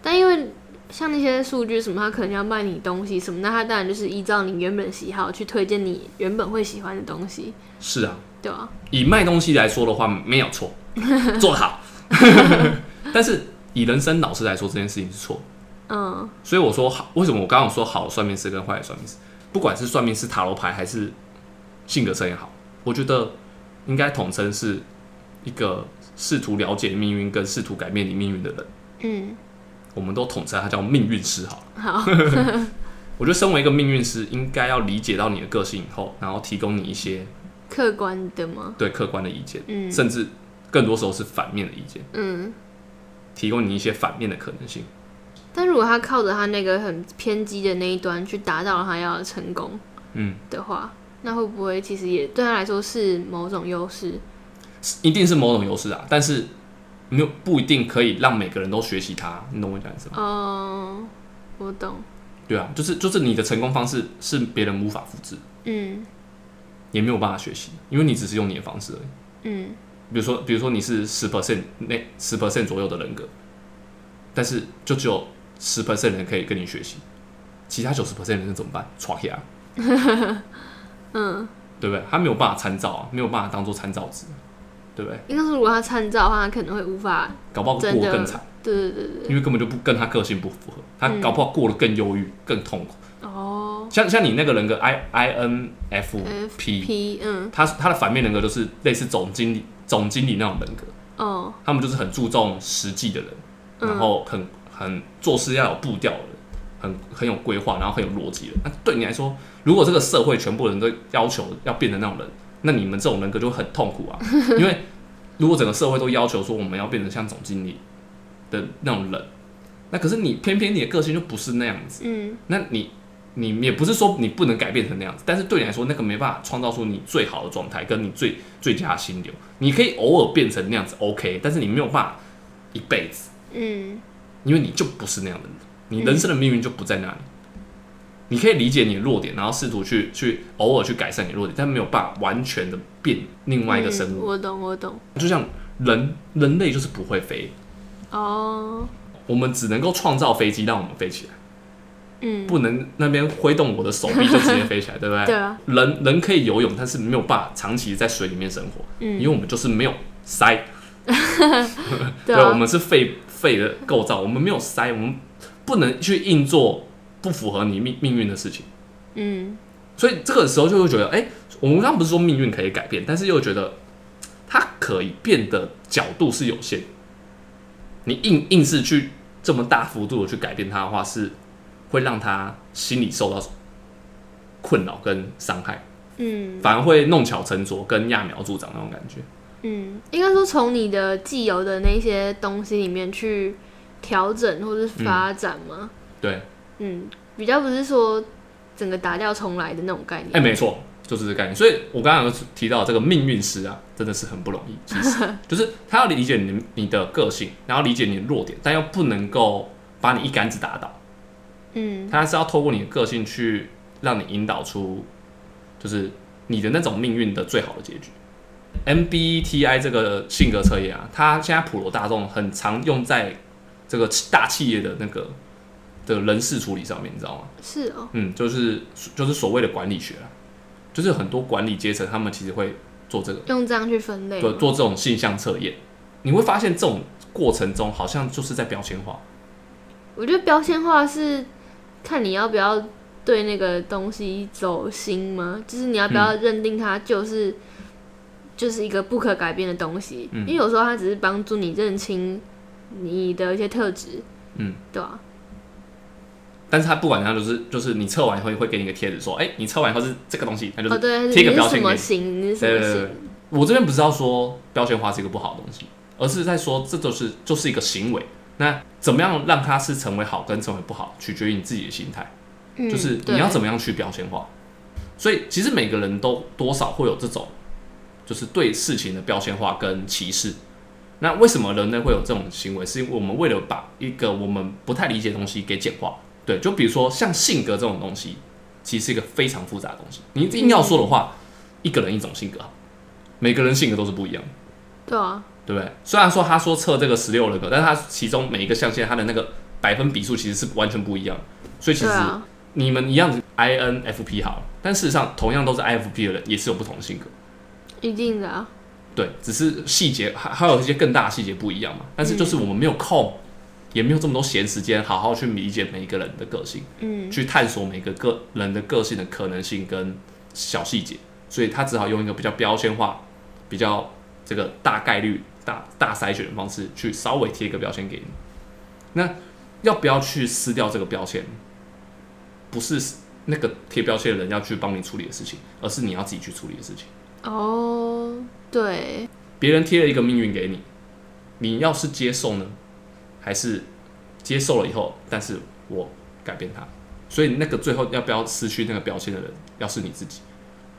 但因为像那些数据什么，他可能要卖你东西什么，那他当然就是依照你原本喜好去推荐你原本会喜欢的东西，是啊，对啊、以卖东西来说的话，没有错，做得好。但是以人生老师来说，这件事情是错。嗯所以我说好，为什么我刚刚有说好的算命师跟坏的算命师，不管是算命师、塔罗牌还是性格测验好，我觉得应该统称是一个试图了解命运跟试图改变你命运的人，嗯，我们都统称他叫命运师好了。好，我觉得身为一个命运师，应该要理解到你的个性以后，然后提供你一些客观的吗？对客观的意见，嗯。甚至更多时候是反面的意见，嗯，提供你一些反面的可能性。但如果他靠着他那个很偏激的那一端去达到他要的成功嗯，的话，那会不会其实也对他来说是某种优势？一定是某种优势啊，但是没有不一定可以让每个人都学习它，你懂我讲的意思吗？哦、我懂，对啊，就是就是你的成功方式是别人无法复制，嗯也没有办法学习，因为你只是用你的方式而已。嗯比如说，比如说你是十 percent 那十 percent 左右的人格，但是就只有十 percent 人可以跟你学习，其他九十 percent 人怎么办？抓起来，嗯，对不对？他没有办法参照啊，没有办法当做参照值，对不对？应该是如果他参照的话，他可能会无法，搞不好过得更惨，对对对对因为根本就不跟他个性不符合，他嗯搞不好过得更忧郁、更痛苦。哦。像像你那个人格 I I N F，F P，P，嗯，他他的反面人格就是类似总经理总经理那种人格，哦，他们就是很注重实际的人，嗯。然后很很做事要有步调的人，很很有规划，然后很有逻辑的。那对你来说，如果这个社会全部人都要求要变成那种人，那你们这种人格就会很痛苦啊。因为如果整个社会都要求说我们要变成像总经理的那种人，那可是你偏偏你的个性就不是那样子，嗯那你。你也不是说你不能改变成那样子，但是对你来说，那个没办法创造出你最好的状态，跟你最最佳的心流。你可以偶尔变成那样子，OK，但是你没有办法一辈子。嗯因为你就不是那样的人，你人生的命运就不在那里。你可以理解你的弱点，然后试图去去偶尔去改善你的弱点，但没有办法完全的变另外一个生物。嗯我懂我懂，就像人，人类就是不会飞，哦，我们只能够创造飞机让我们飞起来，嗯，不能那边挥动我的手臂就直接飞起来，对不对？对啊，人人可以游泳，但是没有办法长期在水里面生活，嗯，因为我们就是没有鳃。对啊，我们是肺肺的构造，我们没有鳃，我们不能去硬做不符合你命命运的事情。嗯所以这个时候就会觉得，哎、我们刚刚不是说命运可以改变，但是又觉得它可以变的角度是有限。你硬硬是去这么大幅度的去改变它的话，是会让他心里受到困扰跟伤害，嗯反而会弄巧成拙跟揠苗助长那种感觉。嗯，应该说从你的既有的那些东西里面去调整或是发展吗，对，嗯，比较不是说整个打掉重来的那种概念。哎、没错，就是这个概念。所以我刚刚有提到这个命运师啊，真的是很不容易。其实 就是他要理解你你的个性，然后理解你的弱点，但又不能够把你一竿子打倒。嗯他是要透过你的个性去让你引导出，就是你的那种命运的最好的结局。MBTI 这个性格测验啊，它现在普罗大众很常用在这个大企业的那个的人事处理上面，你知道吗？是哦，嗯，就是就是所谓的管理学啊，就是很多管理阶层他们其实会做这个，用这样去分类吗。做做这种性向测验，你会发现这种过程中好像就是在标签化。我觉得标签化是看你要不要对那个东西走心吗？就是你要不要认定它就是、就是一个不可改变的东西？嗯因为有时候它只是帮助你认清你的一些特质，嗯，对吧、但是他不管他就是就是你测完以后会给你一个贴纸说，哎、你测完以后是这个东西，他就贴一个标签给你。么型？你是什么对对对型？我这边不是要说标签化是一个不好的东西，而是在说这就是就是一个行为。那怎么样让它是成为好跟成为不好，取决于你自己的心态。嗯就是你要怎么样去标签化。所以其实每个人都多少会有这种，就是对事情的标签化跟歧视。那为什么人类会有这种行为？是因为我们为了把一个我们不太理解的东西给简化。对，就比如说像性格这种东西，其实是一个非常复杂的东西。你硬要说的话，一个人一种性格，每个人性格都是不一样的。对啊，对不对？虽然说他说测这个十六人格，但是他其中每一个象限他的那个百分比数其实是完全不一样，所以其实，你们一样的 INFP 好，但事实上同样都是 INFP 的人也是有不同的性格，一定的啊，对，只是细节还还有一些更大的细节不一样嘛。但是就是我们没有空，也没有这么多闲时间，好好去理解每一个人的个性，嗯，去探索每个个人的个性的可能性跟小细节，所以他只好用一个比较标签化、比较这个大概率、大大筛选的方式，去稍微贴一个标签给你。那要不要去撕掉这个标签？不是那个贴标签的人要去帮你处理的事情，而是你要自己去处理的事情。哦，对，别人贴了一个命运给你，你要是接受呢，还是接受了以后，但是我改变它？所以那个最后要不要失去那个标签的人，要是你自己。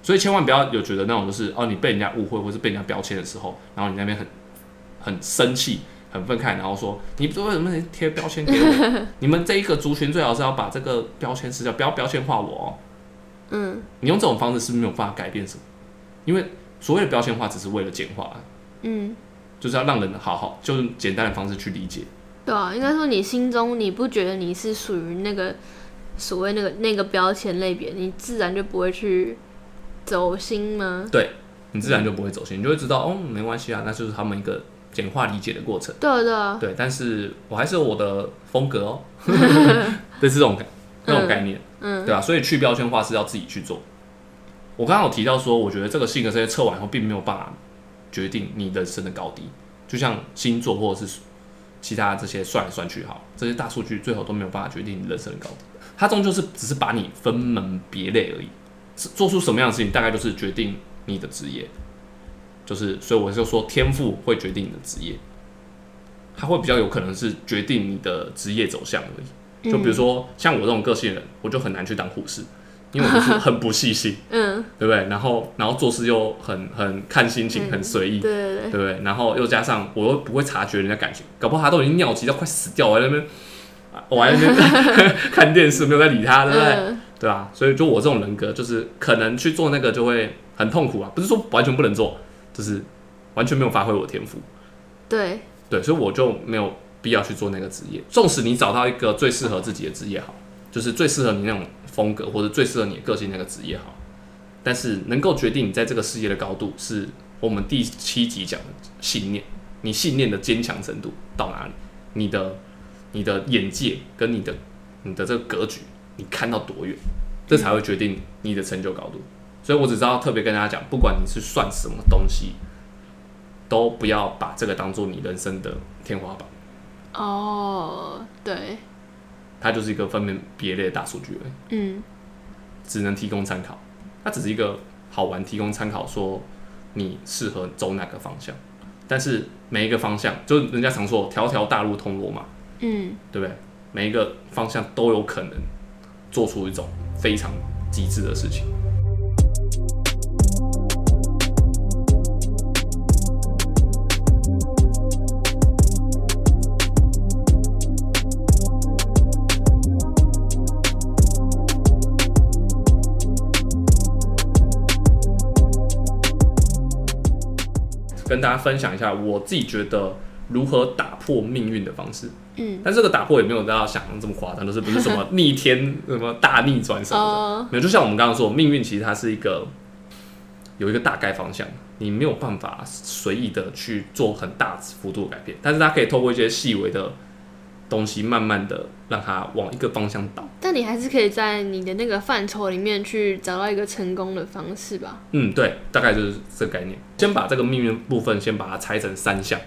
所以千万不要有觉得那种就是哦，你被人家误会或是被人家标签的时候，然后你那边很很生气、很愤慨，然后说你为什么贴标签给我？你们这一个族群最好是要把这个标签撕掉，不要标签化我哦。嗯你用这种方式是没有办法改变什么，因为所谓的标签化只是为了简化，嗯，就是要让人好好就用简单的方式去理解。对啊，应该说你心中你不觉得你是属于那个所谓那个那个标签类别，你自然就不会去走心吗？对你自然就不会走心，你就会知道哦，没关系啊，那就是他们一个简化理解的过程。对啊对啊，对，但是我还是有我的风格哦，的这种那种概念，嗯对啊，所以去标签化是要自己去做。我刚刚有提到说，我觉得这个性格这些测完以后，并没有办法决定你人生的高低，就像星座或者是其他这些算来算去好，这些大数据最后都没有办法决定你人生的高低，它终究是只是把你分门别类而已，是做出什么样的事情，大概就是决定你的职业，就是所以我就说天赋会决定你的职业，它会比较有可能是决定你的职业走向而已。就比如说像我这种个性的人，我就很难去当护士，因为我就是很不细心，嗯，对不对？然后然后做事又很很看心情，嗯很随意，对对对，对不对？然后又加上我又不会察觉人家感情，搞不好他都已经尿急到快死掉，我在那边，啊我还在那边 看电视，没有在理他，对不对？嗯对啊，所以就我这种人格，就是可能去做那个就会很痛苦啊，不是说完全不能做，就是完全没有发挥我的天赋。对，对，所以我就没有必要去做那个职业。纵使你找到一个最适合自己的职业好，就是最适合你那种风格或者最适合你的个性那个职业好，但是能够决定你在这个世界的高度，是我们第七集讲的信念，你信念的坚强程度到哪里，你的你的眼界跟你的你的这个格局，你看到多远，这才会决定你的成就高度。所以我只知道特别跟大家讲，不管你是算什么东西，都不要把这个当做你人生的天花板，哦，对，它就是一个分门别类的大数据而已，嗯只能提供参考。它只是一个好玩，提供参考，说你适合走哪个方向。但是每一个方向，就人家常说“条条大路通罗马嗯”，对不对？每一个方向都有可能做出一种非常极致的事情。跟大家分享一下我自己觉得如何打破命运的方式。嗯，但这个打破也没有大家想的这么夸张，就是不是什么逆天、什么大逆转什么的。哦，没有，就像我们刚刚说，命运其实它是一个有一个大概方向，你没有办法随意的去做很大幅度的改变，但是它可以透过一些细微的东西慢慢的让它往一个方向倒。但你还是可以在你的那个范畴里面去找到一个成功的方式吧。嗯，对，大概就是这个概念。先把这个命运部分先把它拆成三项。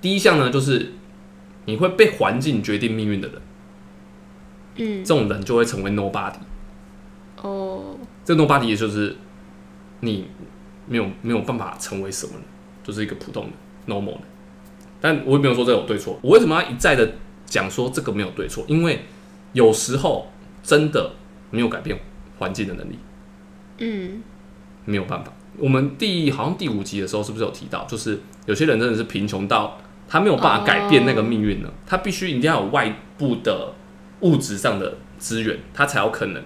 第一项呢，就是你会被环境决定命运的人，嗯，这种人就会成为 nobody。哦，这个 nobody 也就是你没有没有办法成为什么人，就是一个普通的 normal 的。但我也没有说这有对错。我为什么要一再的讲说这个没有对错？因为有时候真的没有改变环境的能力，嗯，没有办法。我们第好像第五集的时候是不是有提到，就是有些人真的是贫穷到他没有办法改变那个命运呢？他必须一定要有外部的物质上的资源，他才有可能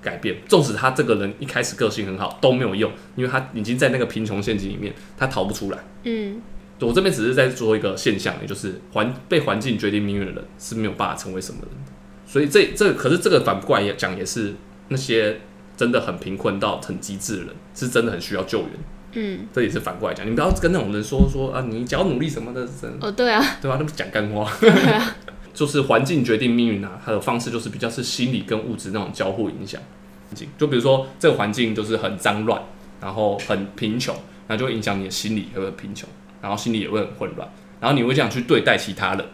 改变。纵使他这个人一开始个性很好都没有用，因为他已经在那个贫穷陷阱里面，他逃不出来。嗯，我这边只是在做一个现象，也就是环被环境决定命运的人是没有办法成为什么人的。所以这这可是这个反过来也讲，也是那些真的很贫困到很极致的人，是真的很需要救援。嗯，这也是反过来讲，你不要跟那种人说说啊，你只要努力什么的，真哦，对啊，对吧？那不是讲干话。啊，就是环境决定命运啊，它的方式就是比较是心理跟物质那种交互影响。就比如说这个环境就是很脏乱，然后很贫穷，那就会影响你的心理也会贫穷，然后心里也会很混乱，然后你会这样去对待其他人，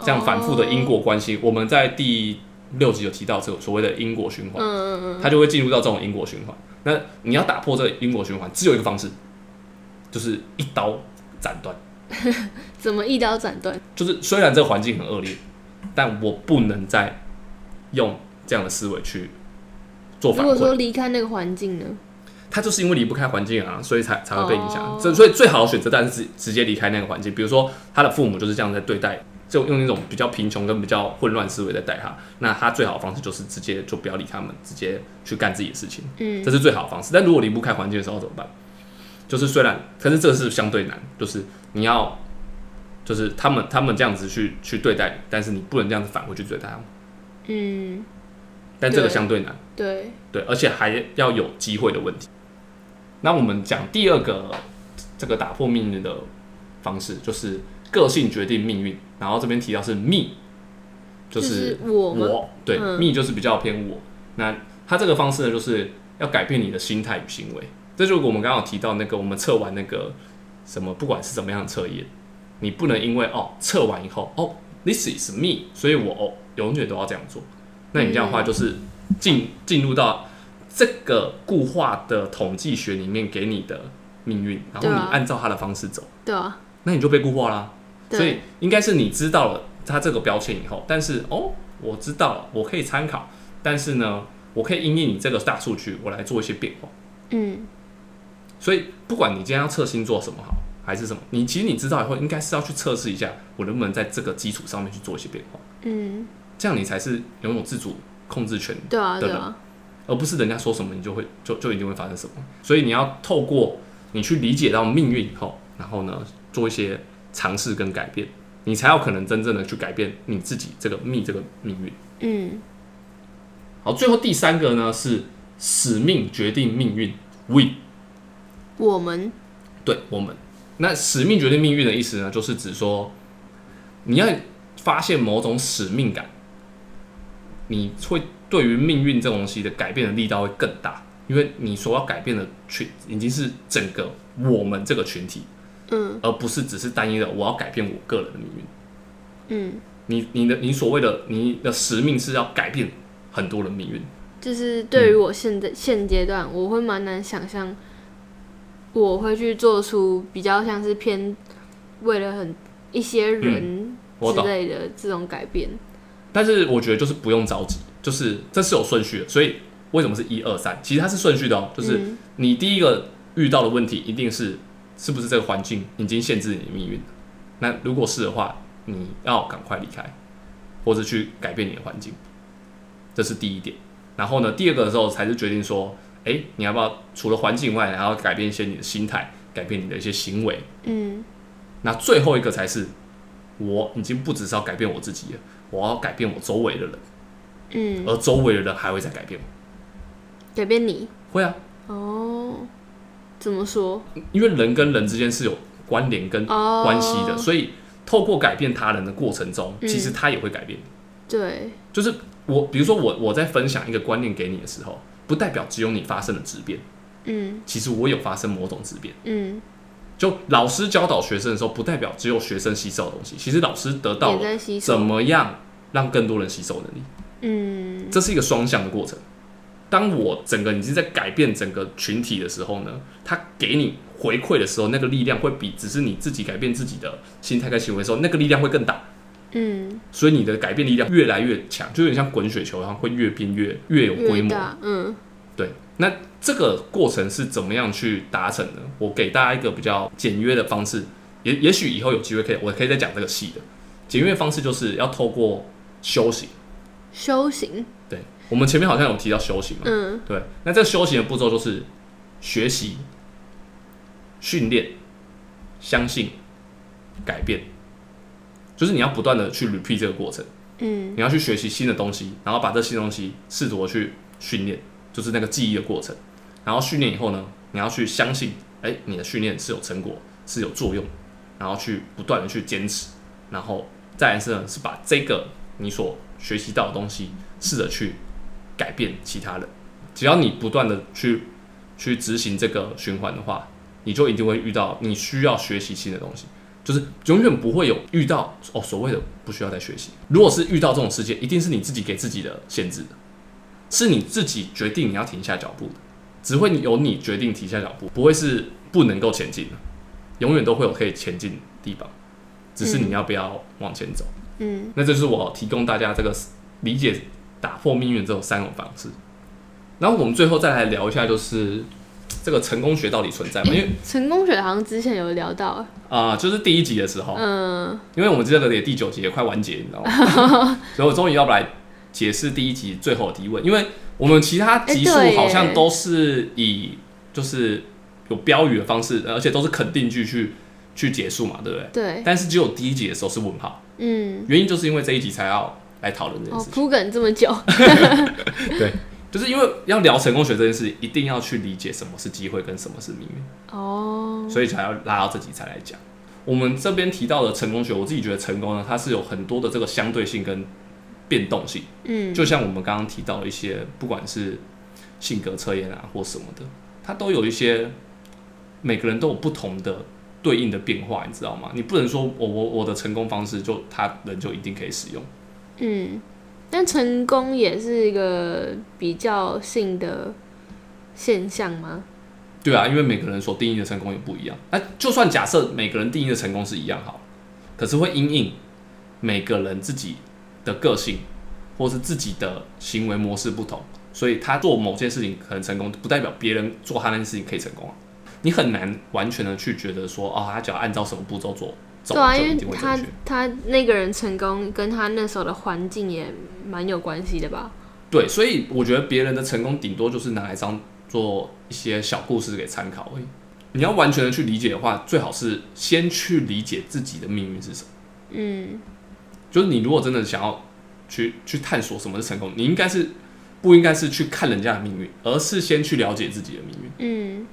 这样反复的因果关系。我们在第六集有提到这个所谓的因果循环，嗯嗯嗯，它就会进入到这种因果循环。那你要打破这个因果循环，只有一个方式，就是一刀斩断。怎么一刀斩断？就是虽然这个环境很恶劣，但我不能再用这样的思维去做反如果说。离开那个环境呢？他就是因为离不开环境啊，所以才才会被影响哦。这、所以最好的选择当然是直直接离开那个环境。比如说他的父母就是这样在对待，就用那种比较贫穷跟比较混乱思维在带他。那他最好的方式就是直接就不要理他们，直接去干自己的事情。嗯这是最好的方式。但如果离不开环境的时候怎么办？就是虽然，可是这个是相对难，就是你要，就是他们他们这样子去去对待你，但是你不能这样子反回去对待他们。嗯，但这个相对难，对，对，而且还要有机会的问题。那我们讲第二个这个打破命运的方式，就是个性决定命运。然后这边提到是密，就就是我对嗯密就是比较偏我。那他这个方式呢，就是要改变你的心态与行为。这就是我们刚刚提到那个我们测完那个什么，不管是怎么样的测验，你不能因为哦测完以后哦 this is me，所以我哦永远都要这样做。那你这样的话就是进进入到这个固化的统计学里面给你的命运，然后你按照他的方式走，对啊，那你就被固化啦。所以应该是你知道了它这个标签以后，但是哦，我知道了，我可以参考，但是呢，我可以因应你这个大数据，我来做一些变化。嗯，所以不管你今天要测星座什么好，还是什么，你其实你知道以后，应该是要去测试一下，我能不能在这个基础上面去做一些变化，嗯，这样你才是拥有自主控制权对啊，的对啊，而不是人家说什么你就会就就一定会发生什么。所以你要透过你去理解到命运以后，然后呢做一些尝试跟改变，你才有可能真正的去改变你自己这个命这个命运。嗯，好，最后第三个呢是使命决定命运，we 我们，对我们。那使命决定命运的意思呢，就是指说你要发现某种使命感，你会对于命运这种东西的改变的力道会更大，因为你所要改变的群已经是整个我们这个群体，嗯而不是只是单一的我要改变我个人的命运。嗯，你你的你所谓的你的使命是要改变很多人命运，就是对于我现在、现阶段，我会蛮难想象，我会去做出比较像是偏为了很一些人之。类的这种改变。但是我觉得就是不用着急，就是这是有顺序的，所以为什么是一二三？其实它是顺序的哦，就是嗯你第一个遇到的问题一定是是不是这个环境已经限制你的命运了？那如果是的话，你要赶快离开，或者去改变你的环境，这是第一点。然后呢，第二个的时候才是决定说，哎，你要不要除了环境外，还要改变一些你的心态，改变你的一些行为。嗯那最后一个才是，我已经不只是要改变我自己了，我要改变我周围的人，嗯，而周围的人还会再改变吗。改变你？会啊，哦？怎么说？因为人跟人之间是有关联跟哦，关系的，所以透过改变他人的过程中，嗯。其实他也会改变你。对，就是我，比如说我我在分享一个观念给你的时候，不代表只有你发生了质变，嗯。其实我有发生某种质变。嗯，就老师教导学生的时候，不代表只有学生吸收的东西，其实老师得到也了在吸收。怎，么样让更多人吸收能力，嗯这是一个双向的过程。当我整个已经在改变整个群体的时候呢，他给你回馈的时候，那个力量会比只是你自己改变自己的心态跟行为的时候，那个力量会更大。嗯，所以你的改变力量越来越强，就有点像滚雪球一样，会越变越越有规模。嗯对，那这个过程是怎么样去达成的？我给大家一个比较简约的方式，也也许以后有机会可以，我可以再讲这个细的。简约方式就是要透过修行。修行，对，我们前面好像有提到修行嘛，嗯。对，那这个修行的步骤就是学习、训练、相信、改变，就是你要不断的去 repeat 这个过程。嗯。你要去学习新的东西，然后把这新东西试图地去训练，就是那个记忆的过程。然后训练以后呢，你要去相信，哎、你的训练是有成果，是有作用，然后去不断的去坚持，然后再来是呢，是把这个你所学习到的东西，试着去改变其他人。只要你不断的去去执行这个循环的话，你就一定会遇到你需要学习新的东西。就是永远不会有遇到哦所谓的不需要再学习。如果是遇到这种事件，一定是你自己给自己的限制，是你自己决定你要停下脚步的，只会有你决定停下脚步，不会是不能够前进的，永远都会有可以前进的地方，只是你要不要往前走。那这是我提供大家这个理解打破命运这种三种方式。然后我们最后再来聊一下，就是 这个成功学到底存在吗？因为成功学好像之前有聊到，啊、就是第一集的时候，嗯因为我们这个也第九集也快完结，你知道吗？所以我终于要来解释第一集最后的提问，因为我们其他集数好像都是以就是有标语的方式，而且都是肯定句去去结束嘛，对不对？对，但是只有第一集的时候是问号，嗯，原因就是因为这一集才要来讨论这件哦事，情，铺梗这么久，对就是因为要聊成功学这件事，一定要去理解什么是机会跟什么是命运。哦，所以才要拉到这集才来讲。我们这边提到的成功学，我自己觉得成功呢，它是有很多的这个相对性跟变动性。嗯，就像我们刚刚提到的一些，不管是性格测验啊或什么的，它都有一些每个人都有不同的对应的变化，你知道吗？你不能说我我我的成功方式就他人就一定可以使用。嗯，但成功也是一个比较性的现象吗？对啊，因为每个人所定义的成功也不一样。那就算假设每个人定义的成功是一样好，可是会因应每个人自己的个性或是自己的行为模式不同，所以他做某件事情可能成功，不代表别人做他那件事情可以成功啊。你很难完全的去觉得说，哦，他只要按照什么步骤做，走对啊，因为他。他那个人成功跟他那时候的环境也蛮有关系的吧？对，所以我觉得别人的成功顶多就是拿来当做一些小故事给参考而已。你要完全的去理解的话，最好是先去理解自己的命运是什么。嗯就是你如果真的想要去去探索什么是成功，你应该是不应该是去看人家的命运，而是先去了解自己的命运。嗯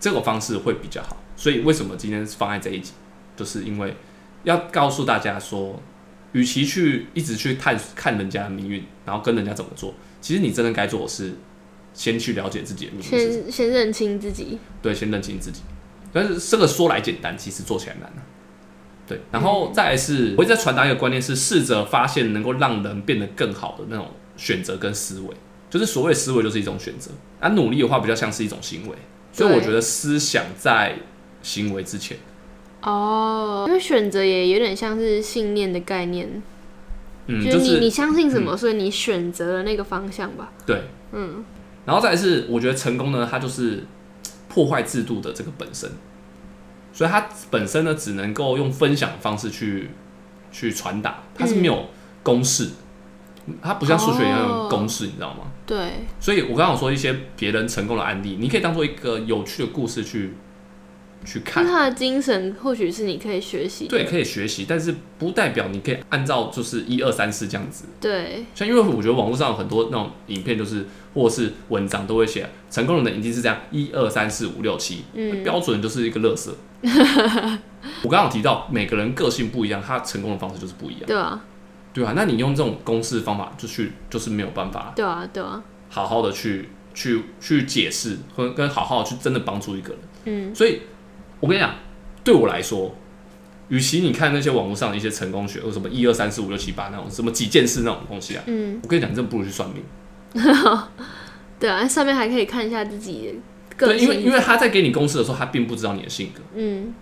这个方式会比较好。所以为什么今天放在这一集，就是因为要告诉大家说，与其去一直去探看人家的命运，然后跟人家怎么做，其实你真的该做的是先去了解自己的命运，先先认清自己。对，先认清自己。但是这个说来简单，其实做起来难啊。对，然后再来是，我一直在传达一个观念是，试着发现能够让人变得更好的那种选择跟思维，就是所谓思维就是一种选择，而、努力的话比较像是一种行为，所以我觉得思想在行为之前，哦，因为选择也有点像是信念的概念，嗯，就就是是你你相信什么，所以你选择了那个方向吧。对，嗯。然后再来是，我觉得成功呢，它就是破坏制度的这个本身，所以它本身呢，只能够用分享的方式去去传达，它是没有公式，它不像数学一样有公式，你知道吗？对，所以我刚刚有说一些别人成功的案例，你可以当做一个有趣的故事去去那看，他的精神或许是你可以学习的。对，可以学习，但是不代表你可以按照就是一二三四这样子。对像因为我觉得网络上有很多那种影片，就是或者是文章都会写成功人的一定是这样一二三四五六七，嗯标准就是一个乐色。我刚刚有提到每个人个性不一样，他成功的方式就是不一样，对啊，对啊、那你用这种公式方法就去，就是没有办法对啊，对啊，好好的去去去解释和跟好好的去真的帮助一个人。嗯所以我跟你讲，对我来说，与其你看那些网络上的一些成功学，或什么一二三四五六七八那种什么几件事那种东西啊，嗯，我跟你讲，真的不如去算命。对啊，上面还可以看一下自己对，因为因为他在给你公式的时候，他并不知道你的性格。嗯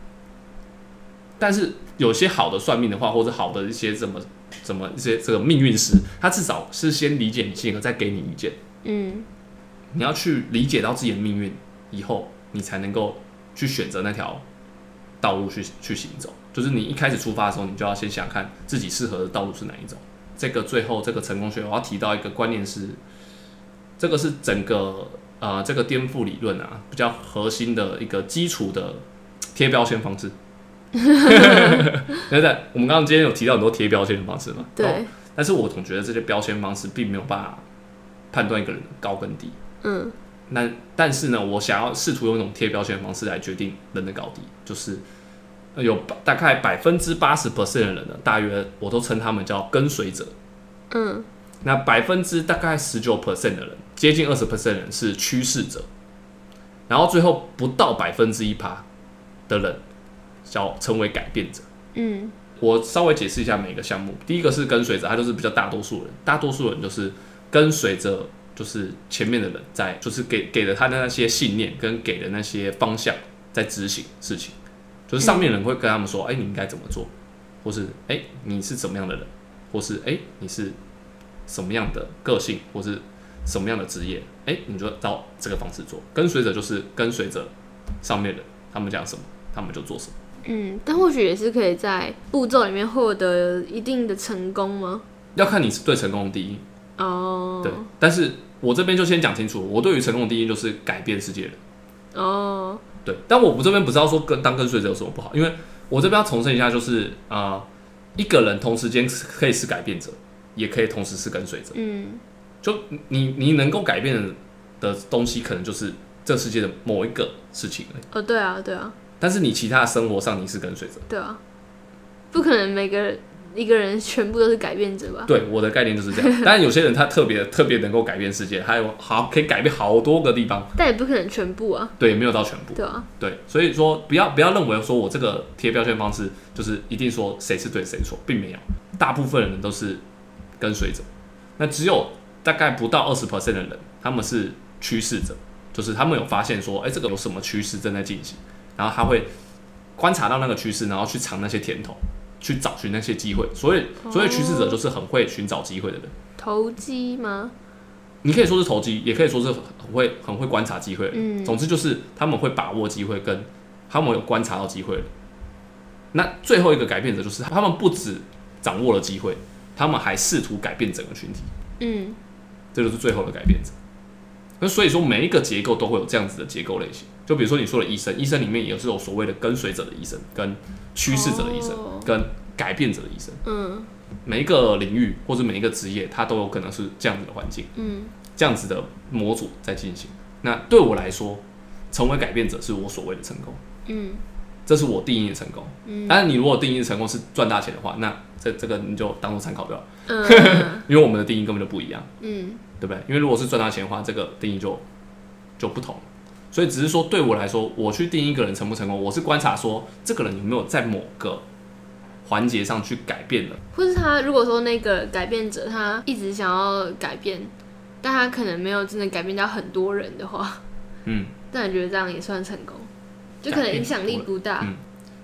但是有些好的算命的话，或者好的一些什么怎么一些这个命运师，他至少是先理解你性格，再给你意见。嗯你要去理解到自己的命运以后，你才能够去选择那条道路去去行走。就是你一开始出发的时候，你就要先想看自己适合的道路是哪一种。这个最后这个成功学，我要提到一个观念是，这个是整个呃这个颠覆理论啊比较核心的一个基础的贴标签方式。对对，我们刚刚今天有提到很多贴标签的方式嘛？哦对，但是我总觉得这些标签方式并没有办法判断一个人的高跟低。嗯那但是呢，我想要试图用一种贴标签的方式来决定人的高低，就是呃有大概百分之八十 percent 的人呢，大约我都称他们叫跟随者。嗯那百分之大概十九 percent 的人，接近二十 percent 的人是趋势者，然后最后不到百分之一趴的人叫成为改变者。嗯我稍微解释一下每个项目。第一个是跟随者，他就是比较大多数人，大多数人就是跟随着就是前面的人在，就是给给了他的那些信念跟给的那些方向在执行事情，就是上面人会跟他们说，哎、你应该怎么做，或是哎、你是怎么样的人，或是哎、你是什么样的个性，或是什么样的职业，哎、你就照这个方式做。跟随者就是跟随着上面人，他们讲什么，他们就做什么。嗯，但或许也是可以在步骤里面获得一定的成功吗？要看你是对成功的定义，哦，对，但是我这边就先讲清楚，我对于成功的定义就是改变世界的人，哦，对。但我这边不知道说跟当跟随者有什么不好，因为我这边要重申一下，就是啊、呃一个人同时间可以是改变者，也可以同时是跟随者。嗯就你你能够改变的东西，可能就是这世界的某一个事情而已。哦，对啊，对啊，但是你其他的生活上你是跟随者，对啊，不可能每个一个人全部都是改变者吧？对我的概念就是这样。当然有些人他特别特别能够改变世界，还有好可以改变好多个地方，但也不可能全部啊，对，没有到全部。对啊，对，所以说不要不要认为说我这个贴标签方式就是一定说谁是对谁错，并没有，大部分的人都是跟随者，那只有大概不到二十 percent 的人，他们是趋势者，就是他们有发现说，哎、这个有什么趋势正在进行，然后他会观察到那个趋势，然后去尝那些甜头，去找寻那些机会。所以，所以趋势者就是很会寻找机会的人。投机吗？你可以说是投机，也可以说是很会很会观察机会。嗯总之就是他们会把握机会，跟他们有观察到机会。那最后一个改变者就是他们不止掌握了机会，他们还试图改变整个群体，嗯这就是最后的改变者。那所以说每一个结构都会有这样子的结构类型。就比如说你说的医生，医生里面也是有所谓的跟随者的医生、跟趋势者的医生、哦跟改变者的医生。嗯每一个领域或者每一个职业，它都有可能是这样子的环境。嗯这样子的模组在进行。那对我来说，成为改变者是我所谓的成功，嗯这是我定义的成功。嗯当然，你如果定义的成功是赚大钱的话，那这这个你就当做参考就好，嗯 因为我们的定义根本就不一样，嗯对不对？因为如果是赚大钱的话，这个定义就就不同。所以只是说，对我来说，我去定义一个人成不成功，我是观察说这个人有没有在某个环节上去改变了。或是他如果说那个改变者他一直想要改变，但他可能没有真的改变到很多人的话，嗯，但你觉得这样也算成功？就可能影响力不大。嗯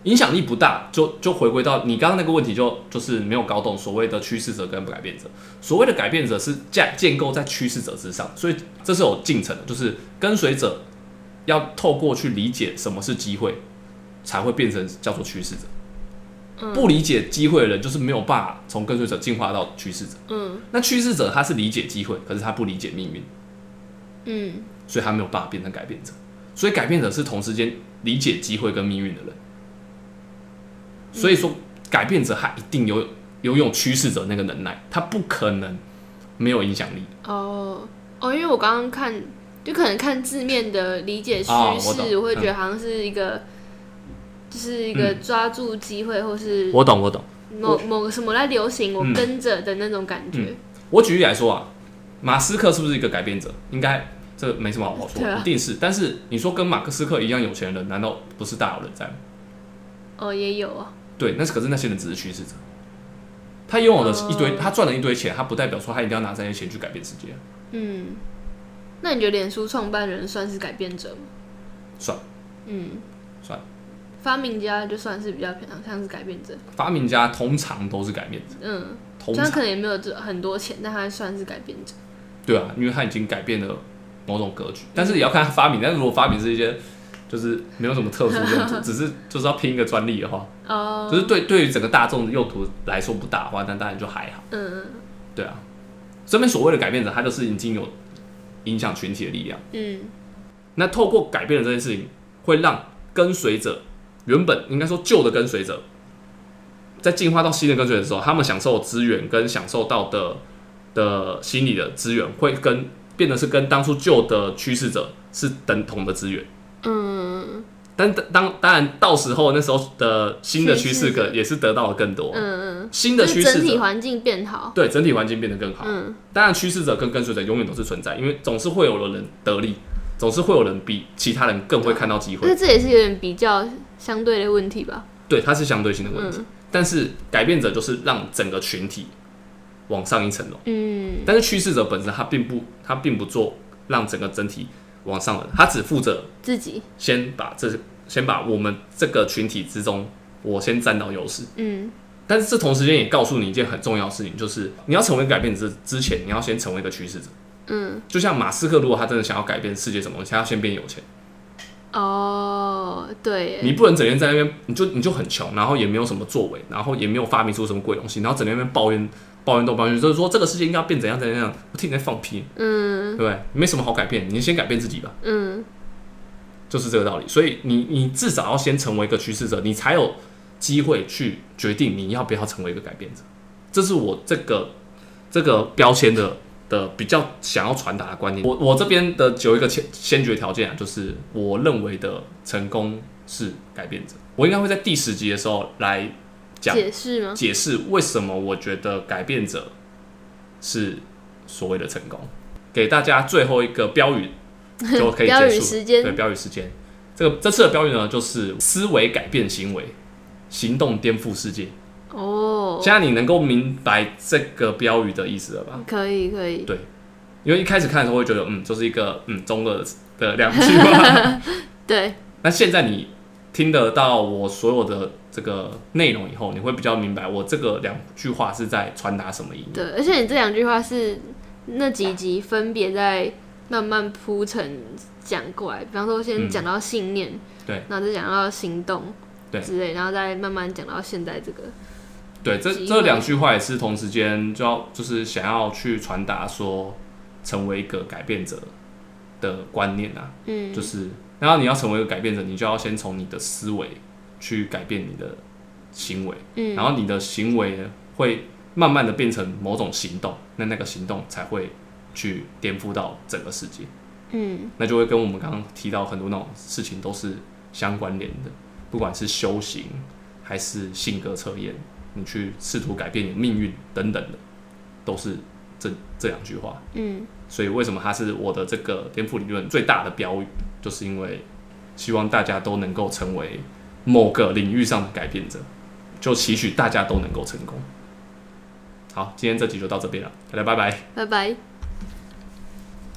影响力不大，就就回归到你刚刚那个问题就，就是没有搞懂所谓的趋势者跟不改变者。所谓的改变者是架建构在趋势者之上，所以这是有进程的，就是跟随者要透过去理解什么是机会，才会变成叫做趋势者。嗯不理解机会的人，就是没有办法从跟随者进化到趋势者。嗯那趋势者他是理解机会，可是他不理解命运，嗯所以他没有办法变成改变者。所以改变者是同时间理解机会跟命运的人。所以说，改变者他一定有拥有趋势者那个能耐，他不可能没有影响力。哦哦，因为我刚刚看，就可能看字面的理解趋势，懂我会觉得好像是一个，就是一个抓住机会，或是我懂，我懂。某某个什么在流行，我嗯跟着的那种感觉。我举例来说啊，马斯克是不是一个改变者？应该这没什么好说，一定是。但是你说跟马克思克一样有钱的人，难道不是大有人在吗？哦，也有啊，对，那是可是那些人只是趋势者。他拥有了一堆，哦他赚了一堆钱，他不代表说他一定要拿这些钱去改变世界啊。嗯。那你觉得脸书创办人算是改变者吗？算，嗯，算。发明家就算是比较偏向是改变者，发明家通常都是改变者，嗯，通常他可能也没有这很多钱，但他算是改变者。对啊，因为他已经改变了某种格局，但是也要看他发明。但是如果发明是一些就是没有什么特殊用途，只是就是要拼一个专利的话，哦，就是对对于整个大众的用途来说不大的话，那当然就还好。嗯嗯对啊，这边所谓的改变者，他就是已经有影响群体的力量。嗯那透过改变的这件事情，会让跟随者原本应该说旧的跟随者，在进化到新的跟随者的时候，他们享受的资源跟享受到的的心理的资源，会跟变得是跟当初旧的趋势者是等同的资源。嗯但当当然，到时候那时候的新的趋势趋势者者也是得到了更多嗯嗯，新的趋势整，体环境变好。对整体环境变得更好。嗯当然，趋势者跟跟随者永远都是存在，因为总是会有人得利，总是会有人比其他人更会看到机会那。这也是有点比较相对的问题吧？对，它是相对性的问题。嗯但是改变者就是让整个群体往上一层楼，嗯但是趋势者本身他并不他并不做让整个整体往上的，他只负责自己先把这先把我们这个群体之中，我先占到优势。嗯但是这同时间也告诉你一件很重要的事情，就是你要成为改变之之前，你要先成为一个趋势者。嗯就像马斯克，如果他真的想要改变世界什么东西，他要先变有钱。哦，对，你不能整天在那边，你就你就很穷，然后也没有什么作为，然后也没有发明出什么鬼东西，然后整天在那边抱怨抱怨东抱怨，就是说这个世界应该要变怎样怎样怎样，我听你在放屁，嗯对不对？没什么好改变，你先改变自己吧，嗯就是这个道理。所以你你至少要先成为一个趋势者，你才有机会去决定你要不要成为一个改变者。这是我这个这个标签的的比较想要传达的观念。我我这边的有一个先先决条件啊，就是我认为的成功是改变者。我应该会在第十集的时候来讲解释吗？解释为什么我觉得改变者是所谓的成功。给大家最后一个标语就可以结束。语时间对，标语时间。这个这次的标语呢，就是思维改变行为，行动颠覆世界。哦，现在你能够明白这个标语的意思了吧？可以可以，对因为一开始看的时候会觉得，嗯，就是一个嗯中二的两句话。对，那现在你听得到我所有的这个内容以后，你会比较明白我这个两句话是在传达什么意义。对，而且你这两句话是那几集分别在慢慢铺陈讲过来，比方说先嗯讲到信念，对，然后再讲到行动，对。之类，然后再慢慢讲到现在这个，对，这这两句话也是同时间就要就是想要去传达说，成为一个改变者的观念啊，嗯，就是然后你要成为一个改变者，你就要先从你的思维去改变你的行为，嗯，然后你的行为呢会慢慢的变成某种行动，那那个行动才会去颠覆到整个世界，嗯。那就会跟我们刚刚提到很多那种事情都是相关联的，不管是修行还是性格测验，你去试图改变你的命运等等的，都是这这两句话。嗯。所以为什么它是我的这个颠覆理论最大的标语，就是因为希望大家都能够成为某个领域上的改变者，就期许大家都能够成功。好，今天这集就到这边了，大家拜拜。拜拜。